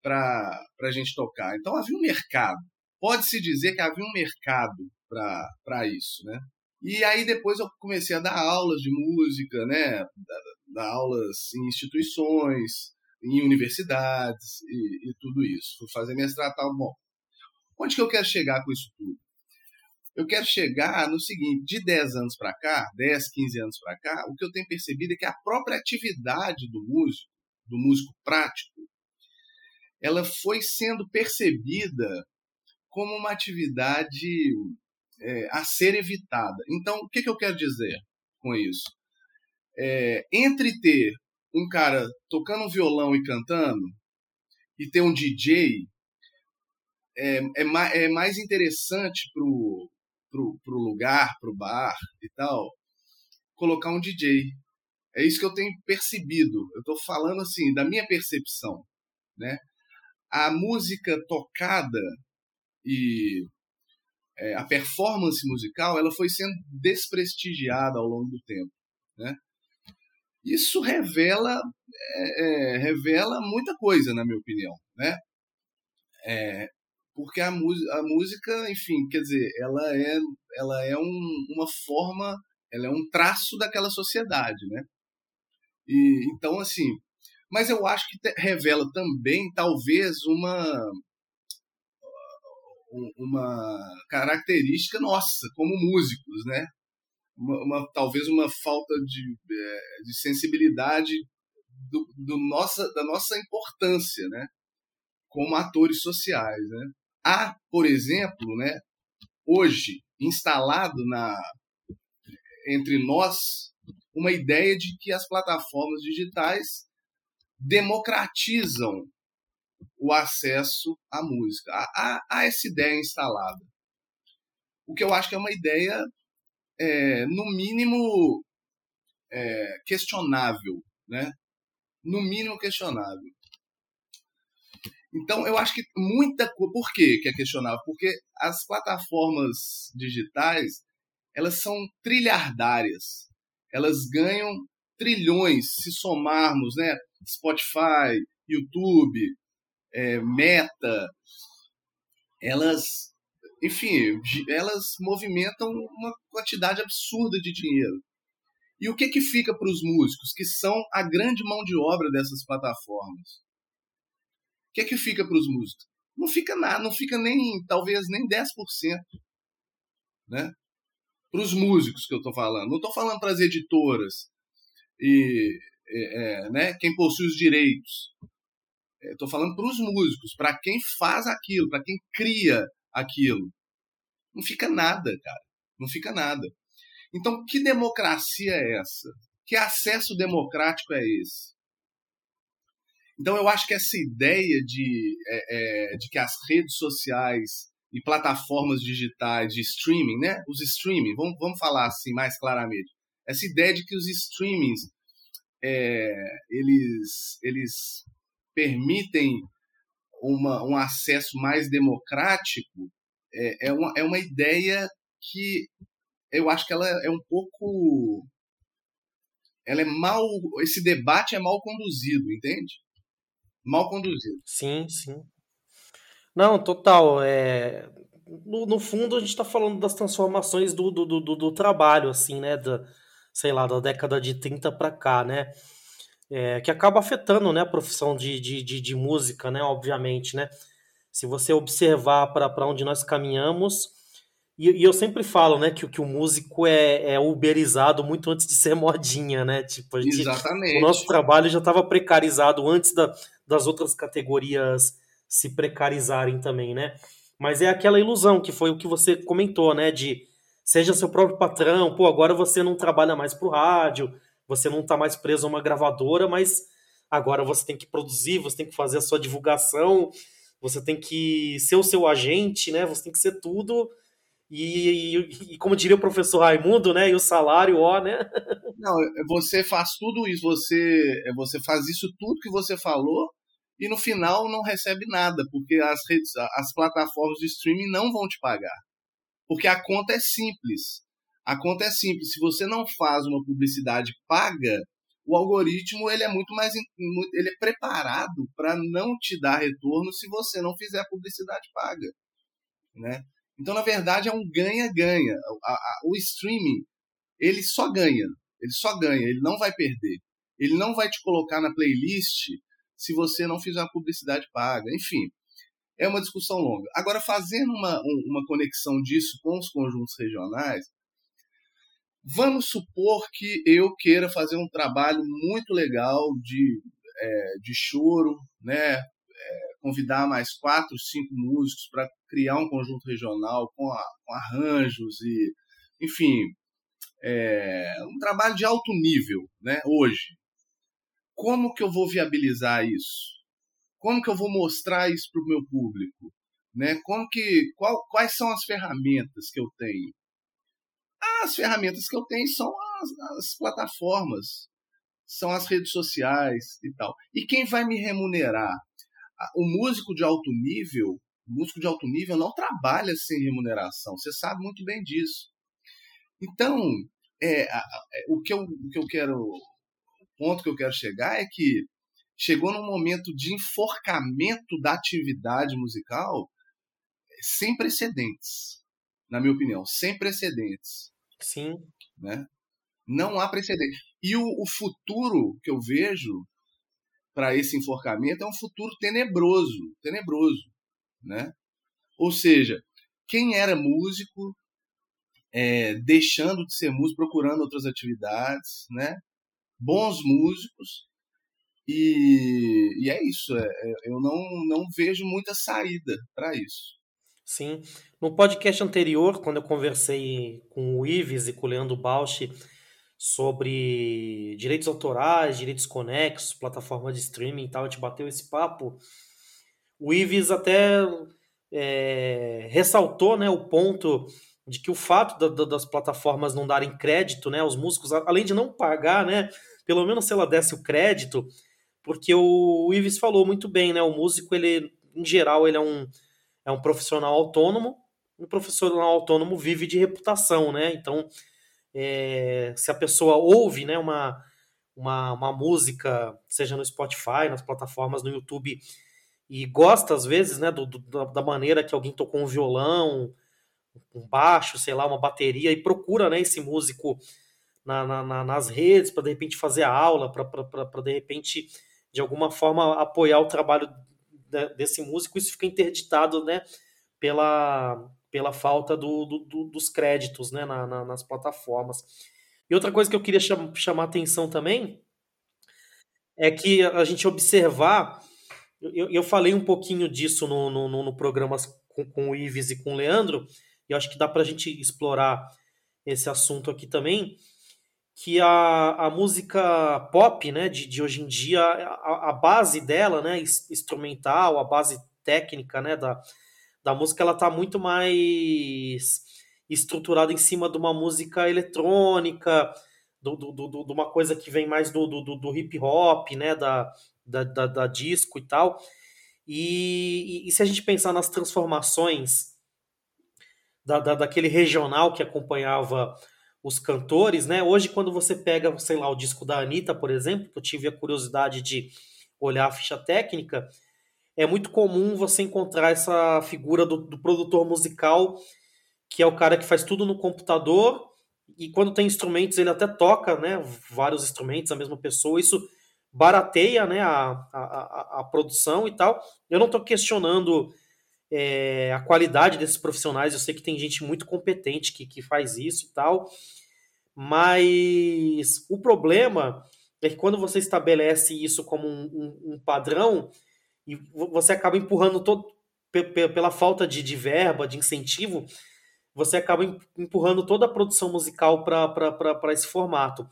para a gente tocar. Então havia um mercado. Pode-se dizer que havia um mercado para isso, né? E aí depois eu comecei a dar aulas de música, né? Dar, aulas em instituições, em universidades e, e, tudo isso. Fui fazer mestrado tal. Bom, onde que eu quero chegar com isso tudo? Eu quero chegar no seguinte, de 10 anos para cá, 10, 15 anos para cá, o que eu tenho percebido é que a própria atividade do músico, do músico prático, ela foi sendo percebida como uma atividade é, a ser evitada. Então, o que, que eu quero dizer com isso? É, entre ter um cara tocando um violão e cantando e ter um DJ é, é, é mais interessante pro, pro, pro lugar, pro bar e tal, colocar um DJ. É isso que eu tenho percebido. Eu estou falando assim da minha percepção, né? A música tocada e é, a performance musical ela foi sendo desprestigiada ao longo do tempo, né? Isso revela é, é, revela muita coisa, na minha opinião, né? É, porque a, a música, enfim, quer dizer, ela é, ela é um, uma forma, ela é um traço daquela sociedade, né? E, então, assim, mas eu acho que revela também, talvez, uma, uma característica nossa, como músicos, né? Uma, uma talvez uma falta de, é, de sensibilidade do, do nossa, da nossa importância, né? Como atores sociais, né? Há, por exemplo, né, hoje instalado na, entre nós uma ideia de que as plataformas digitais democratizam o acesso à música. Há, há, essa ideia instalada. O que eu acho que é uma ideia, é, no mínimo, é, questionável. Né? No mínimo questionável. Então, eu acho que muita coisa. Por que é questionável? Porque as plataformas digitais elas são trilhardárias. Elas ganham trilhões se somarmos, né? Spotify, YouTube, é, Meta. Elas, enfim, elas movimentam uma quantidade absurda de dinheiro. E o que que fica para os músicos, que são a grande mão de obra dessas plataformas? O que que fica para os músicos? Não fica nada, não fica nem, talvez, nem 10%. Né? Para os músicos que eu estou falando. Não estou falando para as editoras e é, né, quem possui os direitos. Estou falando para os músicos, para quem faz aquilo, para quem cria aquilo. Não fica nada, cara. Não fica nada. Então, que democracia é essa? Que acesso democrático é esse? Então eu acho que essa ideia de, é, é, de que as redes sociais e plataformas digitais de streaming, né? Os streaming, vamos, vamos falar assim mais claramente. Essa ideia de que os streamings é, eles, eles permitem uma, um acesso mais democrático é, é, uma, é uma ideia que eu acho que ela é um pouco ela é mal, esse debate é mal conduzido, entende? Mal conduzido. Sim, sim. Não, total. É... No, no fundo, a gente está falando das transformações do, do, do, do, trabalho, assim, né? Da, sei lá, da década de 30 para cá, né? É, que acaba afetando né, a profissão de, de, de, de música, né? Obviamente, né? Se você observar para onde nós caminhamos, e, e, eu sempre falo, né, que, que o músico é, é uberizado muito antes de ser modinha, né? Tipo, gente, Exatamente. O nosso trabalho já estava precarizado antes da, das outras categorias se precarizarem também, né? Mas é aquela ilusão que foi o que você comentou, né? De seja seu próprio patrão, pô, agora você não trabalha mais pro rádio, você não tá mais preso a uma gravadora, mas agora você tem que produzir, você tem que fazer a sua divulgação, você tem que ser o seu agente, né? Você tem que ser tudo. E, e, e, como diria o professor Raimundo, né? E o salário, ó, né? Não, você faz tudo isso, você, você faz isso tudo que você falou e no final não recebe nada, porque as redes, as plataformas de streaming não vão te pagar. Porque a conta é simples. A conta é simples. Se você não faz uma publicidade paga, o algoritmo ele é muito mais ele é preparado para não te dar retorno se você não fizer publicidade paga, né? Então na verdade é um ganha-ganha. O streaming ele só ganha, ele só ganha, ele não vai perder. Ele não vai te colocar na playlist se você não fizer uma publicidade paga. Enfim, é uma discussão longa. Agora fazendo uma, uma conexão disso com os conjuntos regionais, Vamos supor que eu queira fazer um trabalho muito legal de, é, de choro, né? É, convidar mais quatro, cinco músicos para criar um conjunto regional com, a, com arranjos e, enfim, é, um trabalho de alto nível, né? Hoje, como que eu vou viabilizar isso? Como que eu vou mostrar isso para o meu público? Né? Como que, qual, quais são as ferramentas que eu tenho? As ferramentas que eu tenho são as, as plataformas, são as redes sociais e tal. E quem vai me remunerar? O músico de alto nível, músico de alto nível não trabalha sem remuneração. Você sabe muito bem disso. Então, é, é, o, que eu, o que eu quero, o ponto que eu quero chegar é que chegou num momento de enforcamento da atividade musical sem precedentes, na minha opinião, sem precedentes. Sim. Né? Não há precedente. E o, o futuro que eu vejo para esse enforcamento é um futuro tenebroso, tenebroso, né? Ou seja, quem era músico, é, deixando de ser músico, procurando outras atividades, né? Bons músicos e, e é isso. É, é eu não, não vejo muita saída para isso. Sim. No podcast anterior, quando eu conversei com o Ives e com o Leandro Bausch sobre direitos autorais, direitos conexos, plataforma de streaming e tal, a gente bateu esse papo. O Ives até é, ressaltou né, o ponto de que o fato da, da, das plataformas não darem crédito né, aos músicos, além de não pagar, né, pelo menos se ela desse o crédito, porque o, o Ives falou muito bem, né, o músico, ele, em geral, ele é um é um profissional autônomo, um profissional autônomo vive de reputação, né? Então, é, se a pessoa ouve né, uma, uma, uma música, seja no Spotify, nas plataformas, no YouTube, e gosta, às vezes, né, do, do, da maneira que alguém tocou um violão, um baixo, sei lá, uma bateria, e procura né, esse músico na, na, nas redes para, de repente, fazer aula, para, de repente, de alguma forma, apoiar o trabalho desse músico, isso fica interditado, né, pela, pela falta do, do, dos créditos, né, na, na, nas plataformas. E outra coisa que eu queria cham, chamar atenção também é que a gente observar, eu, eu falei um pouquinho disso no, no, no programa com, com o Ives e com o Leandro, e eu acho que dá para a gente explorar esse assunto aqui também, que a, a música pop, né, de, de hoje em dia, a, a base dela, né, instrumental, a base técnica, né, da, da música, ela tá muito mais estruturada em cima de uma música eletrônica, do, do, do, de uma coisa que vem mais do, do, do hip hop, né, da, da, da, da disco e tal. E, e, e, se a gente pensar nas transformações da, da, daquele regional que acompanhava os cantores, né? Hoje, quando você pega, sei lá, o disco da Anitta, por exemplo, que eu tive a curiosidade de olhar a ficha técnica, é muito comum você encontrar essa figura do, do produtor musical, que é o cara que faz tudo no computador, e quando tem instrumentos, ele até toca, né? Vários instrumentos, a mesma pessoa, isso barateia né, a, a, a produção e tal. Eu não estou questionando é, a qualidade desses profissionais, eu sei que tem gente muito competente que, que faz isso e tal, mas o problema é que quando você estabelece isso como um, um, um padrão, e você acaba empurrando todo, pela falta de, de verba, de incentivo, você acaba empurrando toda a produção musical para esse formato.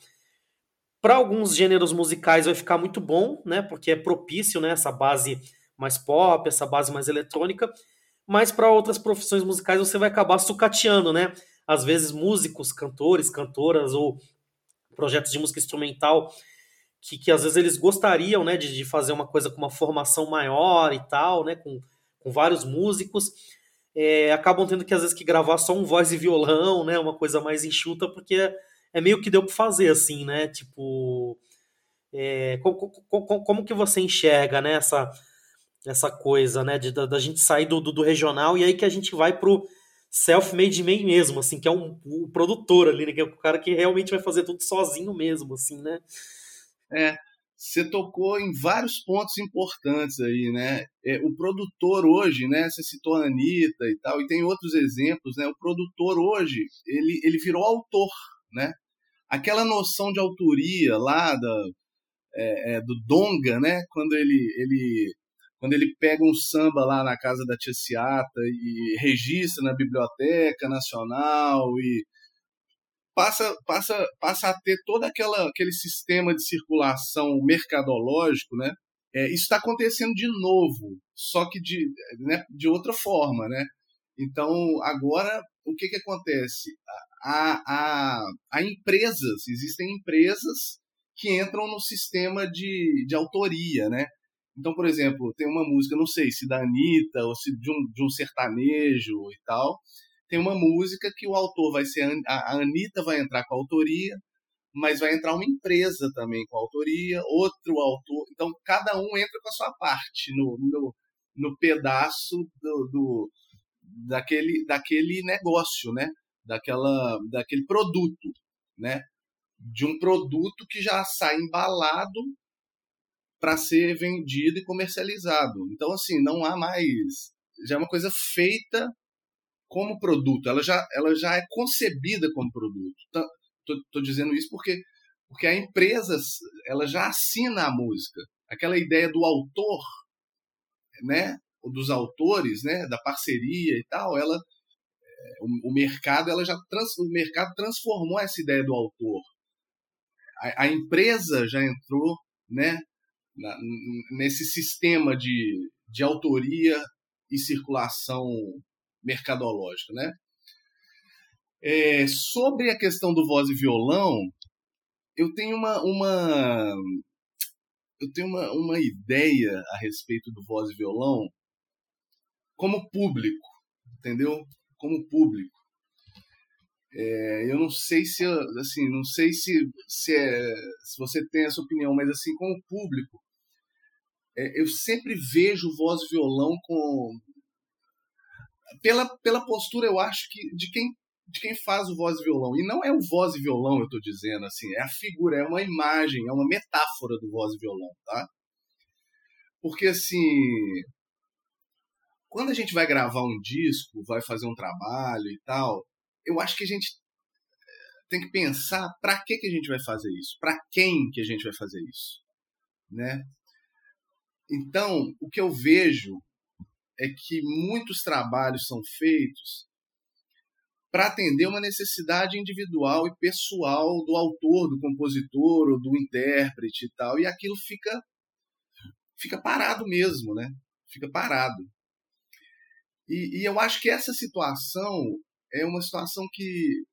Para alguns gêneros musicais vai ficar muito bom, né? Porque é propício, né? Essa base mais pop, essa base mais eletrônica. Mas para outras profissões musicais você vai acabar sucateando, né? Às vezes músicos, cantores, cantoras ou projetos de música instrumental que, que às vezes eles gostariam, né? De, de fazer uma coisa com uma formação maior e tal, né? Com, com vários músicos. É, acabam tendo que às vezes que gravar só um voz e violão, né? Uma coisa mais enxuta, porque é meio que deu para fazer, assim, né? Tipo, é, como, como, como, que você enxerga, né? Essa, essa coisa, né? De, da, da gente sair do, do, do, regional e aí que a gente vai pro self-made man mesmo, assim, que é um, o produtor ali, né? Que é o cara que realmente vai fazer tudo sozinho mesmo, assim, né? É, você tocou em vários pontos importantes aí, né? É, o produtor hoje, né? Você citou a Anitta e tal, e tem outros exemplos, né? O produtor hoje, ele, ele virou autor, né? Aquela noção de autoria lá da, é, é, do Donga, né? Quando ele, ele, quando ele pega um samba lá na casa da Tia Ciata e registra na Biblioteca Nacional e passa, passa, passa a ter todo aquela, aquele sistema de circulação mercadológico, né? É, isso está acontecendo de novo, só que de, né, de outra forma, né? Então, agora, o que, que acontece? a, a, a empresas, existem empresas que entram no sistema de, de autoria, né? Então, por exemplo, tem uma música, não sei se da Anitta ou se de um, de um sertanejo e tal, tem uma música que o autor vai ser. A Anitta vai entrar com a autoria, mas vai entrar uma empresa também com a autoria, outro autor. Então, cada um entra com a sua parte no, no, no pedaço do, do, daquele, daquele negócio, né? daquela, daquele produto, né? De um produto que já sai embalado para ser vendido e comercializado. Então, assim, não há mais. Já é uma coisa feita como produto. Ela já, ela já é concebida como produto. Estou dizendo isso porque, porque a empresa ela já assina a música. Aquela ideia do autor, né? dos autores, né? Da parceria e tal, ela o, o, mercado ela já trans, o mercado transformou essa ideia do autor. A, a empresa já entrou, né, na, nesse sistema de, de autoria e circulação mercadológica, né? É, sobre a questão do voz e violão, eu tenho uma, uma eu tenho uma, uma ideia a respeito do voz e violão como público, entendeu? como público. É, eu não sei se assim, não sei se se, é, se você tem essa opinião, mas assim como público, eu sempre vejo voz e violão com pela, pela postura, eu acho que de quem de quem faz o voz e violão. E não é o voz e violão, eu estou dizendo assim, é a figura, é uma imagem, é uma metáfora do voz e violão, tá? Porque assim, quando a gente vai gravar um disco, vai fazer um trabalho e tal, eu acho que a gente tem que pensar para que, que a gente vai fazer isso, para quem que a gente vai fazer isso, né? Então, o que eu vejo é que muitos trabalhos são feitos para atender uma necessidade individual e pessoal do autor, do compositor ou do intérprete e tal, e aquilo fica fica parado mesmo, né? Fica parado. E, e eu acho que essa situação é uma situação que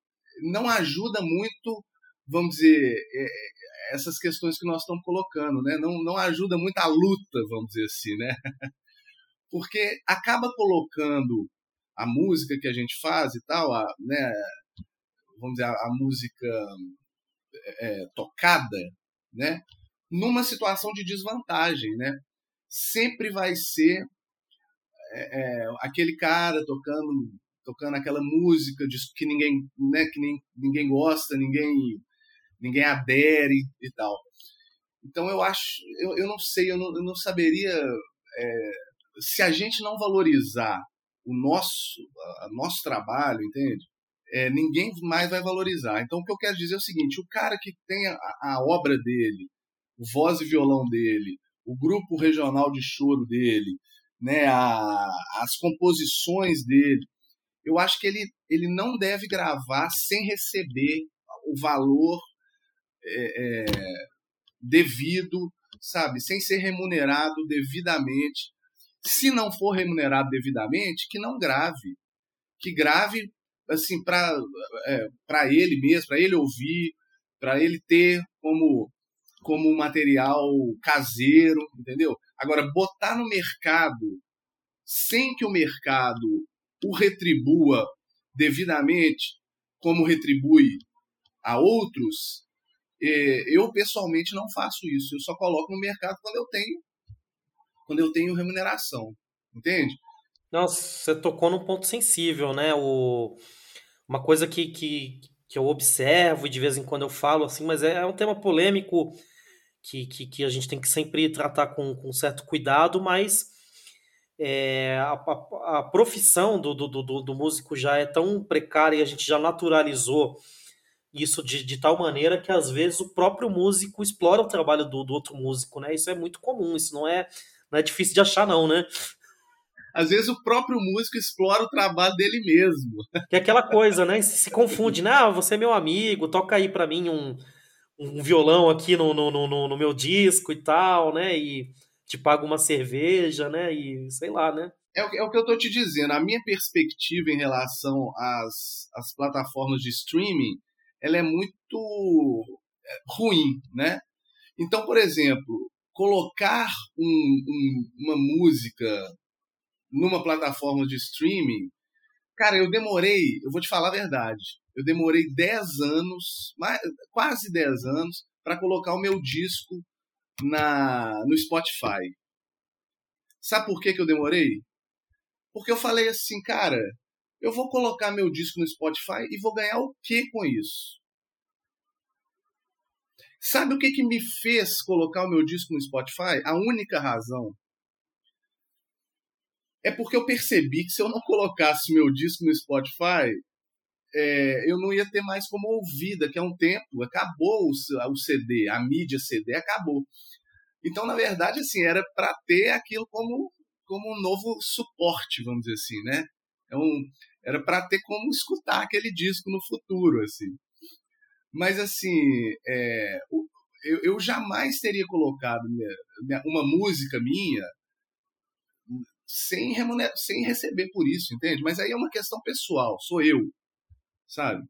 não ajuda muito, vamos dizer, é, é, essas questões que nós estamos colocando, né? Não, não ajuda muito a luta, vamos dizer assim, né? Porque acaba colocando a música que a gente faz e tal, a, né, vamos dizer, a, a música é, tocada, né? Numa situação de desvantagem, né? Sempre vai ser é, é, aquele cara tocando tocando aquela música de, que ninguém né, que nem, ninguém gosta ninguém ninguém adere e tal então eu acho eu, eu não sei eu não, eu não saberia é, se a gente não valorizar o nosso a, nosso trabalho entende é, ninguém mais vai valorizar então o que eu quero dizer é o seguinte o cara que tem a, a obra dele o voz e violão dele o grupo regional de choro dele né, a, as composições dele. Eu acho que ele, ele não deve gravar sem receber o valor é, é, devido, sabe, sem ser remunerado devidamente. Se não for remunerado devidamente, que não grave, que grave assim para é, ele mesmo, para ele ouvir, para ele ter como como material caseiro, entendeu? Agora, botar no mercado sem que o mercado o retribua devidamente, como retribui a outros, eu pessoalmente não faço isso. Eu só coloco no mercado quando eu tenho quando eu tenho remuneração, entende? Nossa, você tocou num ponto sensível, né? O, uma coisa que, que, que eu observo e de vez em quando eu falo assim, mas é, é um tema polêmico que, que, que a gente tem que sempre tratar com, com certo cuidado, mas é, a, a, a, profissão do, do, do, do, músico já é tão precária e a gente já naturalizou isso de, de tal maneira que às vezes o próprio músico explora o trabalho do, do outro músico, né? Isso é muito comum, isso não é, não é difícil de achar, não, né? Às vezes o próprio músico explora o trabalho dele mesmo. Que é aquela coisa, né? Se, se confunde, né? Ah, você é meu amigo, toca aí para mim um, um violão aqui no, no, no, no, meu disco e tal, né? E te paga uma cerveja, né? E sei lá, né? É o, é o que eu tô te dizendo. A minha perspectiva em relação às, às plataformas de streaming, ela é muito é, ruim, né? Então, por exemplo, colocar um, um, uma música numa plataforma de streaming, cara, eu demorei, eu vou te falar a verdade, eu demorei 10 anos, mais, quase 10 anos, para colocar o meu disco na no Spotify. Sabe por que, que eu demorei? Porque eu falei assim, cara, eu vou colocar meu disco no Spotify e vou ganhar o que com isso? Sabe o que, que me fez colocar o meu disco no Spotify? A única razão é porque eu percebi que se eu não colocasse meu disco no Spotify, é, eu não ia ter mais como ouvir daqui a um tempo. Acabou o, o CD, a mídia CD acabou. Então, na verdade, assim, era para ter aquilo como, como um novo suporte, vamos dizer assim, né? É um, era para ter como escutar aquele disco no futuro, assim. Mas, assim, é, eu, eu jamais teria colocado minha, uma música minha sem, remuner, sem receber por isso, entende? Mas aí é uma questão pessoal, sou eu, sabe?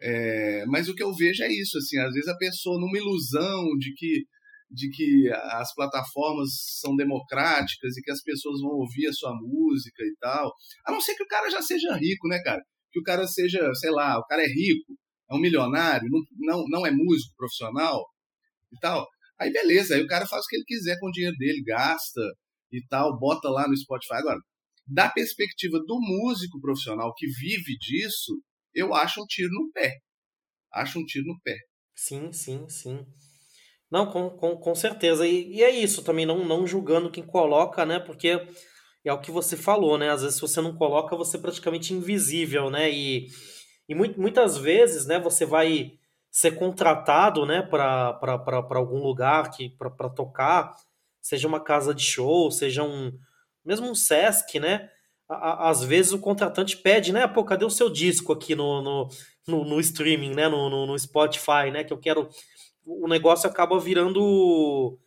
É, mas o que eu vejo é isso, assim, às vezes a pessoa numa ilusão de que de que as plataformas são democráticas e que as pessoas vão ouvir a sua música e tal. A não ser que o cara já seja rico, né, cara? Que o cara seja, sei lá, o cara é rico, é um milionário, não, não, não é músico profissional e tal. Aí beleza, aí o cara faz o que ele quiser com o dinheiro dele, gasta e tal, bota lá no Spotify. Agora, da perspectiva do músico profissional que vive disso, eu acho um tiro no pé. Acho um tiro no pé. Sim, sim, sim. Não, com, com, com certeza. E, e, é isso também, não, não julgando quem coloca, né? Porque é o que você falou, né? Às vezes, se você não coloca, você é praticamente invisível, né? E, e muitas vezes, né, você vai ser contratado, né, para algum lugar que para tocar, seja uma casa de show, seja um mesmo um Sesc, né? Às vezes o contratante pede, né? Pô, cadê o seu disco aqui no, no, no, no streaming, né? No, no, no, Spotify, né? Que eu quero. O negócio acaba virando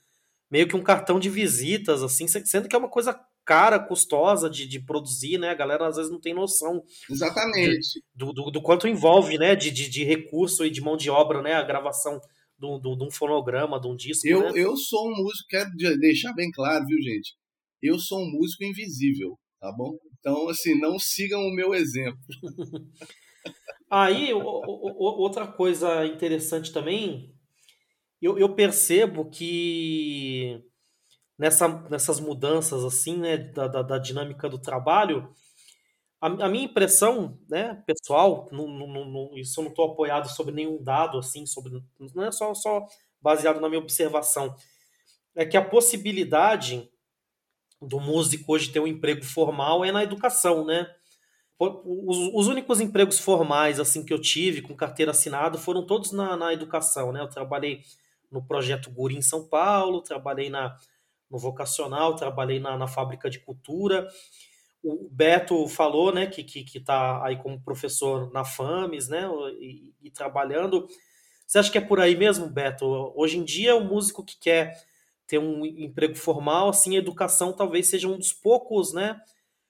meio que um cartão de visitas, assim, sendo que é uma coisa cara, custosa de, de produzir, né? A galera às vezes não tem noção. Exatamente. De, do, do, do, quanto envolve, né? De, de, de recurso e de mão de obra, né? A gravação de um fonograma, de um disco. Eu, né? eu sou um músico, quero deixar bem claro, viu, gente? eu sou um músico invisível, tá bom? Então, assim, não sigam o meu exemplo. Aí, o, o, outra coisa interessante também, eu, eu percebo que nessa, nessas mudanças assim, né, da, da, da dinâmica do trabalho, a, a, minha impressão, né, pessoal, isso eu não estou apoiado sobre nenhum dado assim, sobre, não é só, só baseado na minha observação, é que a possibilidade do músico hoje ter um emprego formal é na educação, né? Os, os, únicos empregos formais assim que eu tive com carteira assinada foram todos na, na educação, né? Eu trabalhei no projeto Guri em São Paulo, trabalhei na, no vocacional, trabalhei na, na fábrica de cultura. O Beto falou, né, que que, que tá aí como professor na FAMES, né, e, e trabalhando. Você acha que é por aí mesmo, Beto? Hoje em dia, o músico que quer ter um emprego formal, assim, a educação talvez seja um dos poucos, né?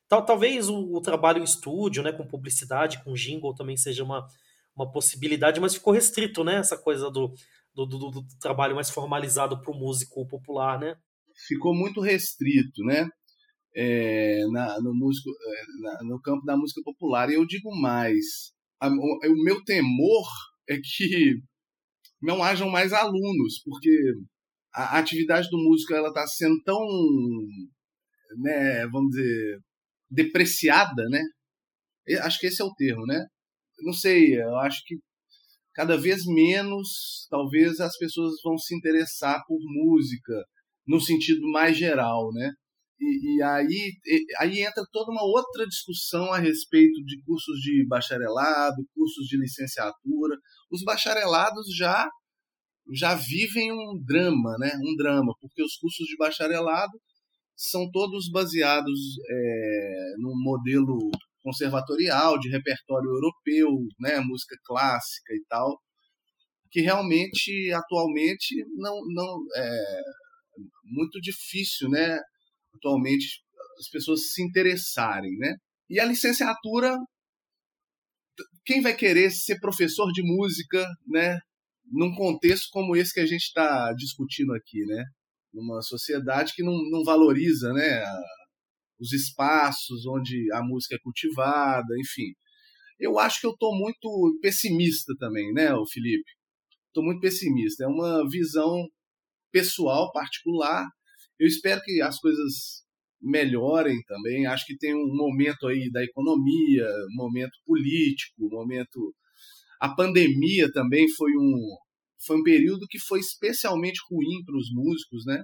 Tal, talvez o, o, trabalho em estúdio, né, com publicidade, com jingle também seja uma, uma possibilidade, mas ficou restrito, né, essa coisa do, do, do, do trabalho mais formalizado para o músico popular, né? Ficou muito restrito, né? É, na, no, músico, é, na, no campo da música popular. E eu digo mais, a, o, o meu temor é que não hajam mais alunos, porque a atividade do músico ela está sendo tão, né, vamos dizer, depreciada, né? Acho que esse é o termo, né? Não sei, eu acho que cada vez menos, talvez as pessoas vão se interessar por música no sentido mais geral, né? E, e, aí, e, aí entra toda uma outra discussão a respeito de cursos de bacharelado, cursos de licenciatura. Os bacharelados já já vivem um drama, né? Um drama, porque os cursos de bacharelado são todos baseados é, num modelo conservatorial de repertório europeu, né? Música clássica e tal, que realmente atualmente não não é muito difícil, né? Atualmente as pessoas se interessarem, né? E a licenciatura quem vai querer ser professor de música, né? num contexto como esse que a gente está discutindo aqui, né? Numa sociedade que não, não valoriza, né? Os espaços onde a música é cultivada, enfim. Eu acho que eu estou muito pessimista também, né, Felipe? Estou muito pessimista. É uma visão pessoal, particular. Eu espero que as coisas melhorem também. Acho que tem um momento aí da economia, momento político, momento a pandemia também foi um, foi um período que foi especialmente ruim para os músicos, né?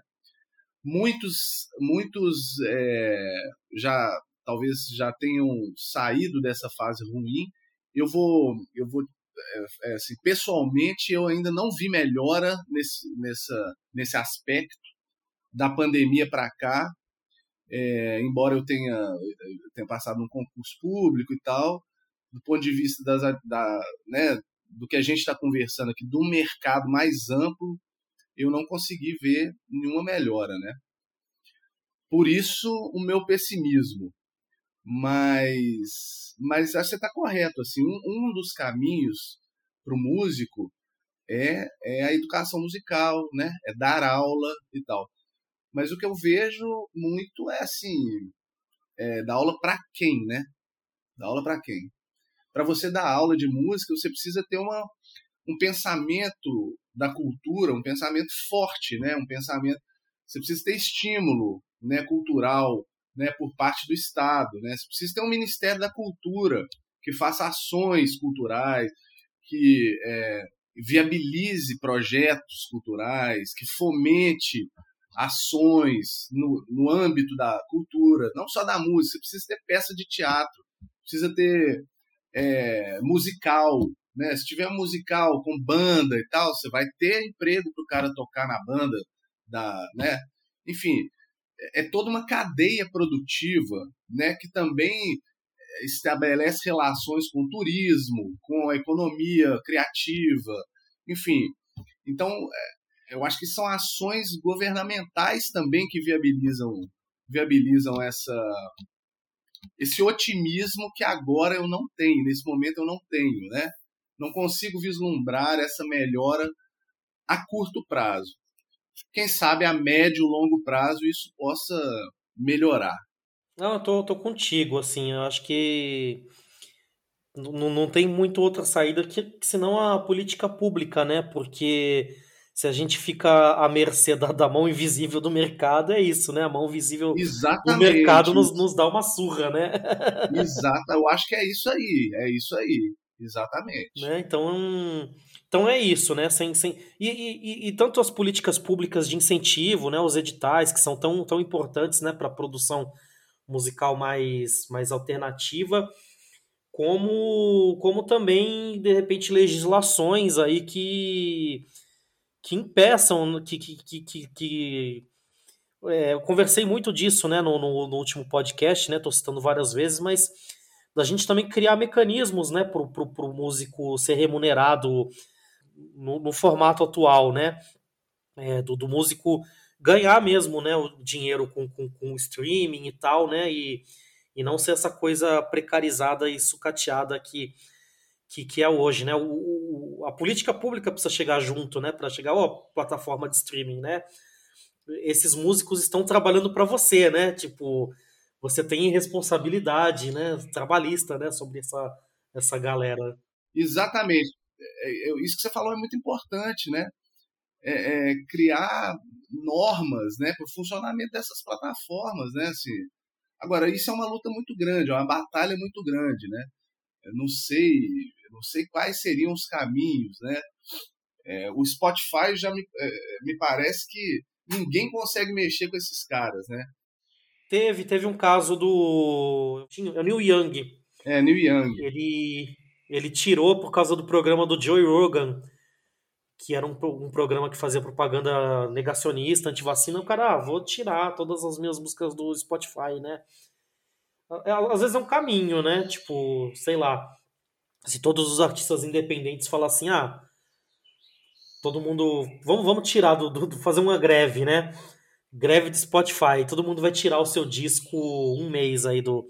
Muitos, muitos é, já talvez já tenham saído dessa fase ruim. Eu vou, eu vou é, é assim, pessoalmente eu ainda não vi melhora nesse, nessa, nesse aspecto da pandemia para cá. É, embora eu tenha, eu tenha passado num concurso público e tal, do ponto de vista das, da, né, do que a gente está conversando aqui, do mercado mais amplo, eu não consegui ver nenhuma melhora, né? Por isso o meu pessimismo. Mas, mas você está correto. Assim, um, um dos caminhos para o músico é, é a educação musical, né? É dar aula e tal. Mas o que eu vejo muito é assim, é, dar aula para quem, né? Dar aula para quem? para você dar aula de música, você precisa ter uma, um pensamento da cultura, um pensamento forte, né? Um pensamento, você precisa ter estímulo, né, cultural, né, por parte do Estado, né? Você precisa ter um Ministério da Cultura que faça ações culturais, que é, viabilize projetos culturais, que fomente ações no, no âmbito da cultura, não só da música, você precisa ter peça de teatro, precisa ter é, musical, né? Se tiver musical com banda e tal, você vai ter emprego para o cara tocar na banda, da, né? Enfim, é, é toda uma cadeia produtiva, né? Que também estabelece relações com o turismo, com a economia criativa, enfim. Então, é, eu acho que são ações governamentais também que viabilizam viabilizam essa esse otimismo que agora eu não tenho, nesse momento eu não tenho, né? Não consigo vislumbrar essa melhora a curto prazo. Quem sabe a médio e longo prazo isso possa melhorar. Não, eu tô, tô contigo, assim, eu acho que não, não tem muito outra saída que, que senão a política pública, né? Porque se a gente fica à mercê da, da, mão invisível do mercado, é isso, né? A mão visível Exatamente. do mercado nos, nos dá uma surra, né? Exato, eu acho que é isso aí, é isso aí, exatamente. Né? Então, então é isso, né? Sem, sem... E, e, e, tanto as políticas públicas de incentivo, né? Os editais, que são tão, tão importantes né? para a produção musical mais, mais alternativa, como, como também, de repente, legislações aí que que impeçam, que, que, que, que é, eu conversei muito disso né, no, no, no último podcast, né? Tô citando várias vezes, mas da gente também criar mecanismos né, para o músico ser remunerado no, no formato atual, né? É, do, do, músico ganhar mesmo né, o dinheiro com, com, com streaming e tal, né? E, e não ser essa coisa precarizada e sucateada que que, que é hoje, né? O, o, a política pública precisa chegar junto, né? Para chegar, ó, plataforma de streaming, né? Esses músicos estão trabalhando para você, né? Tipo, você tem responsabilidade, né? Trabalhista, né? Sobre essa, essa galera. Exatamente. É, é, isso que você falou é muito importante, né? É, é, criar normas, né, para o funcionamento dessas plataformas, né? Assim, agora isso é uma luta muito grande, é uma batalha muito grande, né? Eu não sei não sei quais seriam os caminhos, né? É, o Spotify já me, é, me parece que ninguém consegue mexer com esses caras, né? Teve, teve um caso do é o Neil Young. É, Neil Young. Ele, ele tirou por causa do programa do Joey Rogan, que era um, um programa que fazia propaganda negacionista, anti-vacina. O cara, ah, vou tirar todas as minhas músicas do Spotify, né? Às vezes é um caminho, né? Tipo, sei lá se todos os artistas independentes falassem, ah, todo mundo, vamos, vamos tirar do, do, fazer uma greve, né? Greve de Spotify, todo mundo vai tirar o seu disco um mês aí do,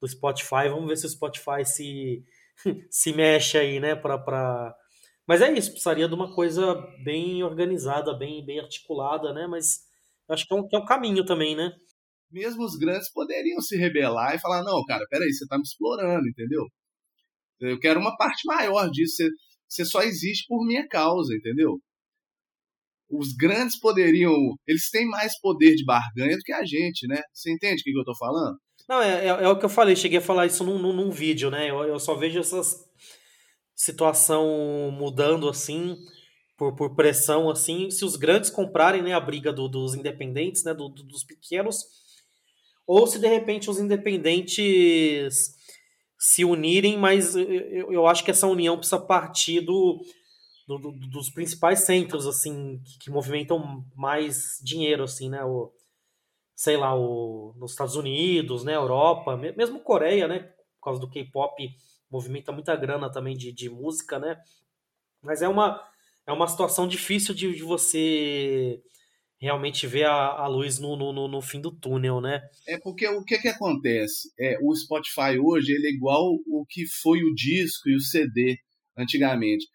do Spotify, vamos ver se o Spotify se, se mexe aí, né, pra, pra... Mas é isso, precisaria de uma coisa bem organizada, bem, bem articulada, né, mas acho que é, um, que é um caminho também, né? Mesmo os grandes poderiam se rebelar e falar, não, cara, peraí, você tá me explorando, entendeu? Eu quero uma parte maior disso. Você, você só existe por minha causa, entendeu? Os grandes poderiam. Eles têm mais poder de barganha do que a gente, né? Você entende o que, eu estou falando? Não, é, é, é, o que eu falei. Cheguei a falar isso num, num, num vídeo, né? Eu, eu só vejo essa situação mudando assim. Por, por, pressão, assim, se os grandes comprarem né, a briga do, dos independentes, né, do, do, dos pequenos, ou se de repente os independentes se unirem, mas eu, eu acho que essa união precisa partir do, do, do dos principais centros, assim, que, que, movimentam mais dinheiro, assim, né? O, sei lá, o, nos Estados Unidos, né? Europa, mesmo Coreia, né? Por causa do K-pop, movimenta muita grana também de, de música, né? Mas é uma, é uma situação difícil de, de você realmente ver a, a luz no, no, no, fim do túnel, né? É porque o que que acontece? É, o Spotify hoje ele é igual o que foi o disco e o CD antigamente.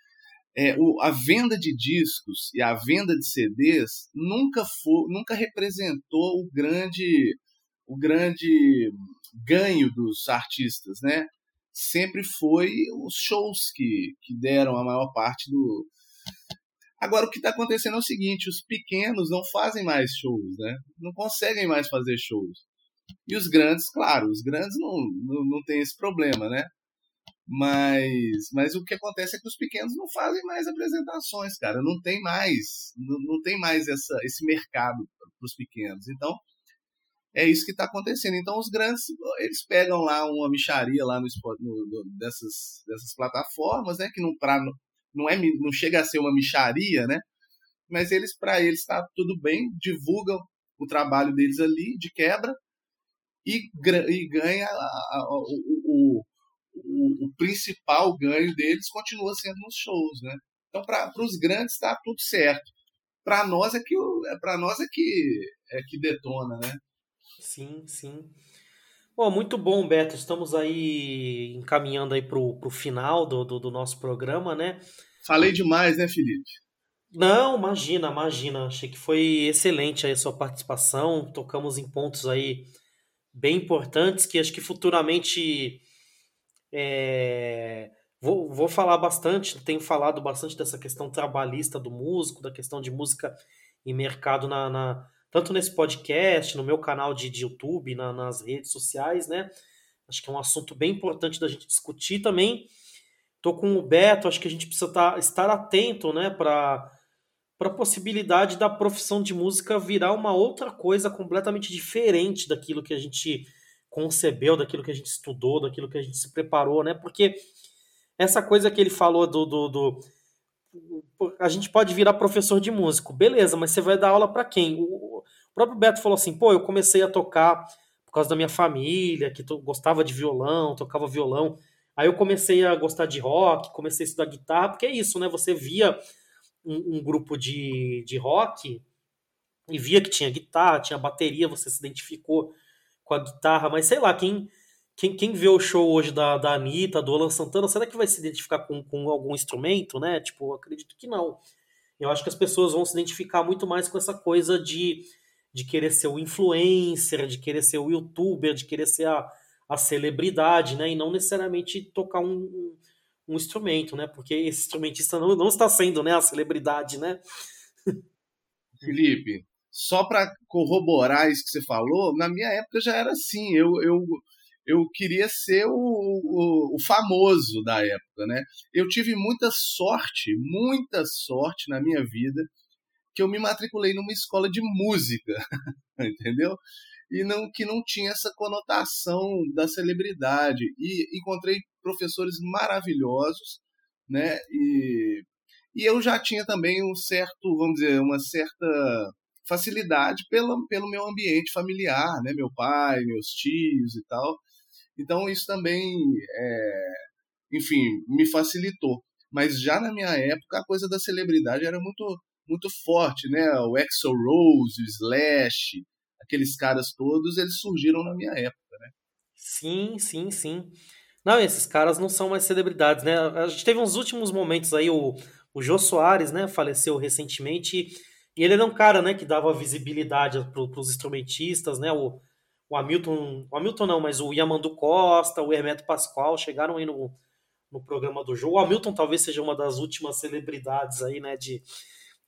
É, o, a venda de discos e a venda de CDs nunca foi, nunca representou o grande o grande ganho dos artistas, né? Sempre foi os shows que, que deram a maior parte do, Agora, o que está acontecendo é o seguinte: os pequenos não fazem mais shows, né? Não conseguem mais fazer shows. E os grandes, claro, os grandes não, não, não tem esse problema, né? Mas, mas o que acontece é que os pequenos não fazem mais apresentações, cara. Não tem mais, não, não tem mais essa, esse mercado para os pequenos. Então, é isso que está acontecendo. Então, os grandes, eles pegam lá uma micharia lá no, no, dessas, dessas plataformas, né? Que não, pra, não é não chega a ser uma micharia, né? Mas eles para eles está tudo bem, divulgam o trabalho deles ali de quebra e, e ganha a, a, o, o, o, o, principal ganho deles continua sendo nos shows, né? Então para os grandes está tudo certo. Para nós é que é para nós é que é que detona, né? Sim, sim. Bom, muito bom, Beto. Estamos aí encaminhando aí pro, pro final do, do, do nosso programa, né? Falei demais, né, Felipe? Não, imagina, imagina. Achei que foi excelente aí a sua participação. Tocamos em pontos aí bem importantes que acho que futuramente É, vou, vou falar bastante, tenho falado bastante dessa questão trabalhista do músico, da questão de música e mercado na, na tanto nesse podcast, no meu canal de, de YouTube, na, nas redes sociais, né? Acho que é um assunto bem importante da gente discutir também. Tô com o Beto, acho que a gente precisa tá, estar atento, né, para para a possibilidade da profissão de música virar uma outra coisa completamente diferente daquilo que a gente concebeu, daquilo que a gente estudou, daquilo que a gente se preparou, né? Porque essa coisa que ele falou do, do, do a gente pode virar professor de músico, beleza, mas você vai dar aula para quem? O próprio Beto falou assim: pô, eu comecei a tocar por causa da minha família, que gostava de violão, tocava violão. Aí eu comecei a gostar de rock, comecei a estudar guitarra, porque é isso, né? Você via um, um grupo de, de rock e via que tinha guitarra, tinha bateria, você se identificou com a guitarra, mas sei lá, quem, quem, quem vê o show hoje da, da Anitta, do Alan Santana, será que vai se identificar com, com algum instrumento, né? Tipo, acredito que não. Eu acho que as pessoas vão se identificar muito mais com essa coisa de, de querer ser o influencer, de querer ser o youtuber, de querer ser a, a celebridade, né? E não necessariamente tocar um, um instrumento, né? Porque esse instrumentista não, não está sendo né, a celebridade, né? Felipe, só para corroborar isso que você falou, na minha época já era assim. Eu, eu, eu queria ser o, o, o, famoso da época, né? Eu tive muita sorte, muita sorte na minha vida que eu me matriculei numa escola de música, entendeu? E não que não tinha essa conotação da celebridade. E encontrei professores maravilhosos, né? E, e eu já tinha também um certo, vamos dizer, uma certa facilidade pelo, pelo meu ambiente familiar, né? Meu pai, meus tios e tal. Então isso também, é, enfim, me facilitou. Mas já na minha época a coisa da celebridade era muito muito forte, né? O Exo Rose, o Slash, aqueles caras todos, eles surgiram na minha época, né? Sim, sim, sim. Não, esses caras não são mais celebridades, né? A gente teve uns últimos momentos aí, o, o Jô Soares, né, faleceu recentemente, e ele era um cara, né, que dava visibilidade para os instrumentistas, né, o, o Hamilton, o Hamilton não, mas o Yamandu Costa, o Hermeto Pascoal chegaram aí no, no programa do jogo. O Hamilton talvez seja uma das últimas celebridades aí, né, de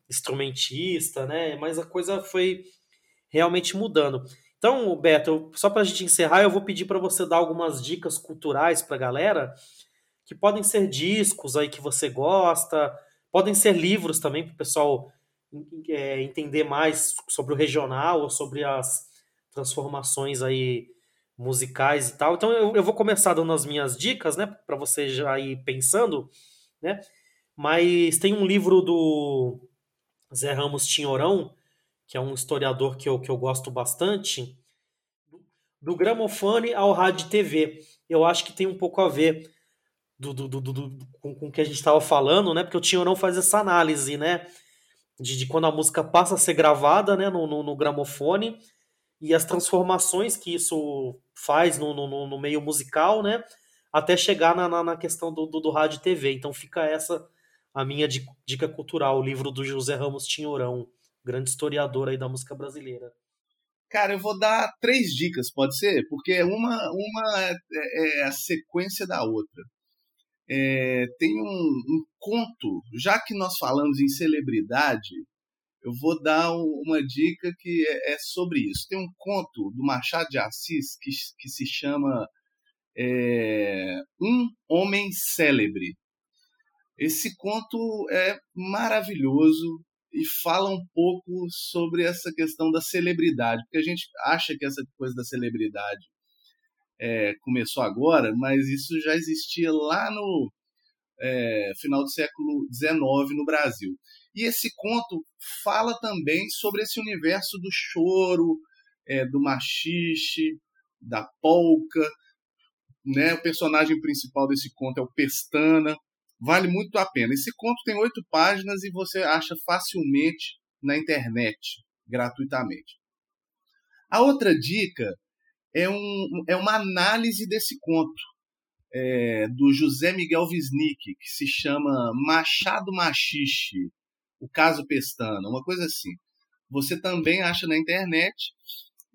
instrumentista, né, mas a coisa foi realmente mudando. Então, Beto, só para a gente encerrar, eu vou pedir para você dar algumas dicas culturais para a galera, que podem ser discos aí que você gosta, podem ser livros também para o pessoal entender mais sobre o regional ou sobre as transformações aí musicais e tal. Então eu, eu vou começar dando as minhas dicas, né, para você já ir pensando, né? Mas tem um livro do Zé Ramos Tinhorão, que é um historiador que eu, que eu gosto bastante, do gramofone ao rádio TV. Eu acho que tem um pouco a ver do, do, do, do com, com o que a gente estava falando, né? Porque o Tinho não faz essa análise, né? De, de, quando a música passa a ser gravada né? no, no, no gramofone e as transformações que isso faz no, no, no meio musical, né? Até chegar na, na, na questão do, do, do, rádio e TV. Então fica essa a minha dica cultural, o livro do José Ramos Tinhorão grande historiador aí da música brasileira. Cara, eu vou dar três dicas, pode ser? Porque uma, uma é, é, é a sequência da outra. É, tem um, um, conto, já que nós falamos em celebridade, eu vou dar uma dica que é, é sobre isso. Tem um conto do Machado de Assis que, que se chama é, Um Homem Célebre. Esse conto é maravilhoso, e fala um pouco sobre essa questão da celebridade, porque a gente acha que essa coisa da celebridade é, começou agora, mas isso já existia lá no é, final do século XIX no Brasil. E esse conto fala também sobre esse universo do choro, é, do machixe, da polca. Né? O personagem principal desse conto é o Pestana, Vale muito a pena. Esse conto tem oito páginas e você acha facilmente na internet, gratuitamente. A outra dica é, um, é uma análise desse conto, é, do José Miguel Wisnik, que se chama Machado Machixe, o caso Pestana, uma coisa assim. Você também acha na internet,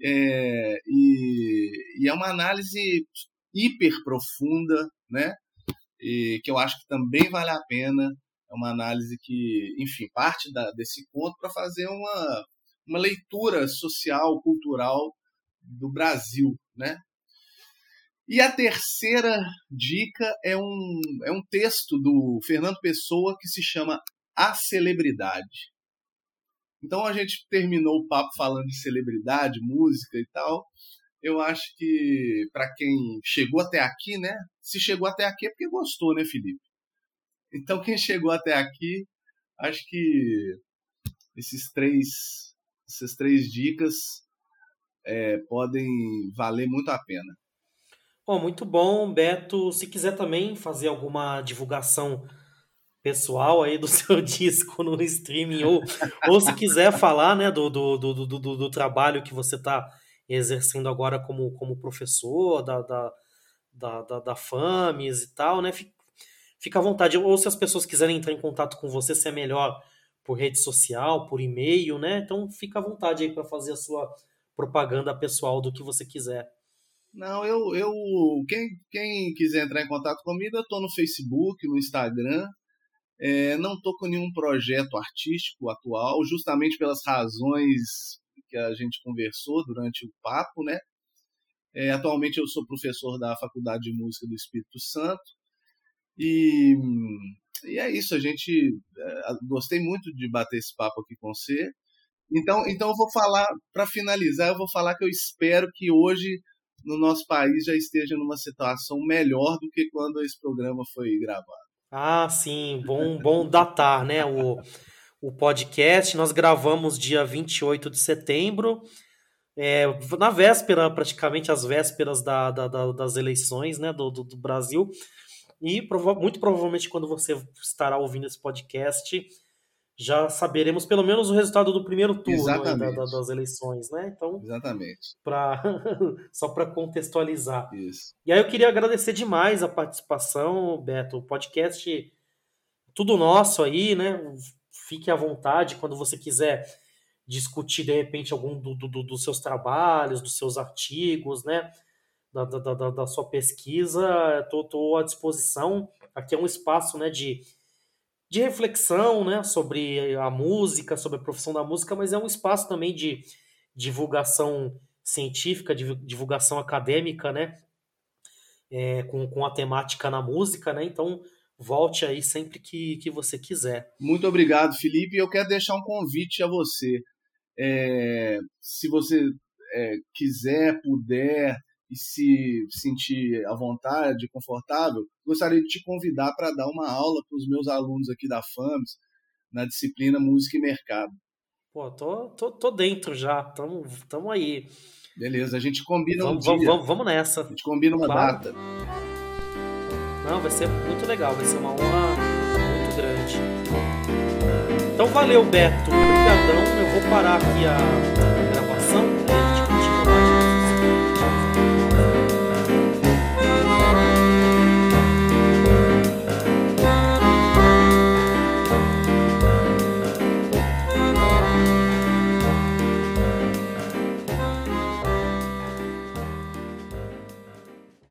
é, e, e é uma análise hiper profunda, né? E que eu acho que também vale a pena. É uma análise que, enfim, parte da, desse conto para fazer uma, uma leitura social, cultural do Brasil, né? E a terceira dica é um, é um texto do Fernando Pessoa que se chama A Celebridade. Então a gente terminou o papo falando de celebridade, música e tal. Eu acho que para quem chegou até aqui, né? Se chegou até aqui é porque gostou, né, Felipe? Então quem chegou até aqui, acho que esses três, essas três dicas é, podem valer muito a pena. Oh, muito bom, Beto. Se quiser também fazer alguma divulgação pessoal aí do seu disco no streaming, ou, ou se quiser falar né, do, do, do, do, do trabalho que você está exercendo agora como, como professor da, da, da, da, da FAMES e tal, né? Fica à vontade. Ou se as pessoas quiserem entrar em contato com você, se é melhor por rede social, por e-mail, né? Então fica à vontade aí para fazer a sua propaganda pessoal do que você quiser. Não, eu, eu quem, quem quiser entrar em contato comigo, eu estou no Facebook, no Instagram. É, não estou com nenhum projeto artístico atual, justamente pelas razões que a gente conversou durante o papo, né? É, atualmente eu sou professor da Faculdade de Música do Espírito Santo e, e é isso. A gente é, gostei muito de bater esse papo aqui com você. Então, então eu vou falar para finalizar, eu vou falar que eu espero que hoje no nosso país já esteja numa situação melhor do que quando esse programa foi gravado. Ah, sim, bom, bom datar, né? O, o podcast. Nós gravamos dia 28 de setembro, é, na véspera, praticamente as vésperas da, da, da, das eleições né, do, do, do Brasil. E prova muito provavelmente quando você estará ouvindo esse podcast, já saberemos pelo menos o resultado do primeiro turno da, da, das eleições, né? Então, Exatamente. Pra, só para contextualizar. Isso. E aí eu queria agradecer demais a participação, Beto. O podcast tudo nosso aí, né? Fique à vontade quando você quiser discutir de repente algum do, do, dos seus trabalhos, dos seus artigos, né? Da, da, da, da sua pesquisa, estou à disposição. Aqui é um espaço né, de de reflexão né, sobre a música, sobre a profissão da música, mas é um espaço também de divulgação científica, de divulgação acadêmica, né? É, com, com a temática na música, né? Então volte aí sempre que, que você quiser. Muito obrigado, Felipe. Eu quero deixar um convite a você. É, se você é, quiser, puder, e se sentir à vontade, confortável, gostaria de te convidar para dar uma aula para os meus alunos aqui da FAMS na disciplina Música e Mercado. Pô, tô, tô, tô dentro já, tamo, tamo aí. Beleza, a gente combina vamos, um dia. Vamos, vamos nessa. A gente combina uma claro. data. Não, vai ser muito legal, vai ser uma honra muito grande. Então valeu, Beto. Obrigadão. Eu vou parar aqui a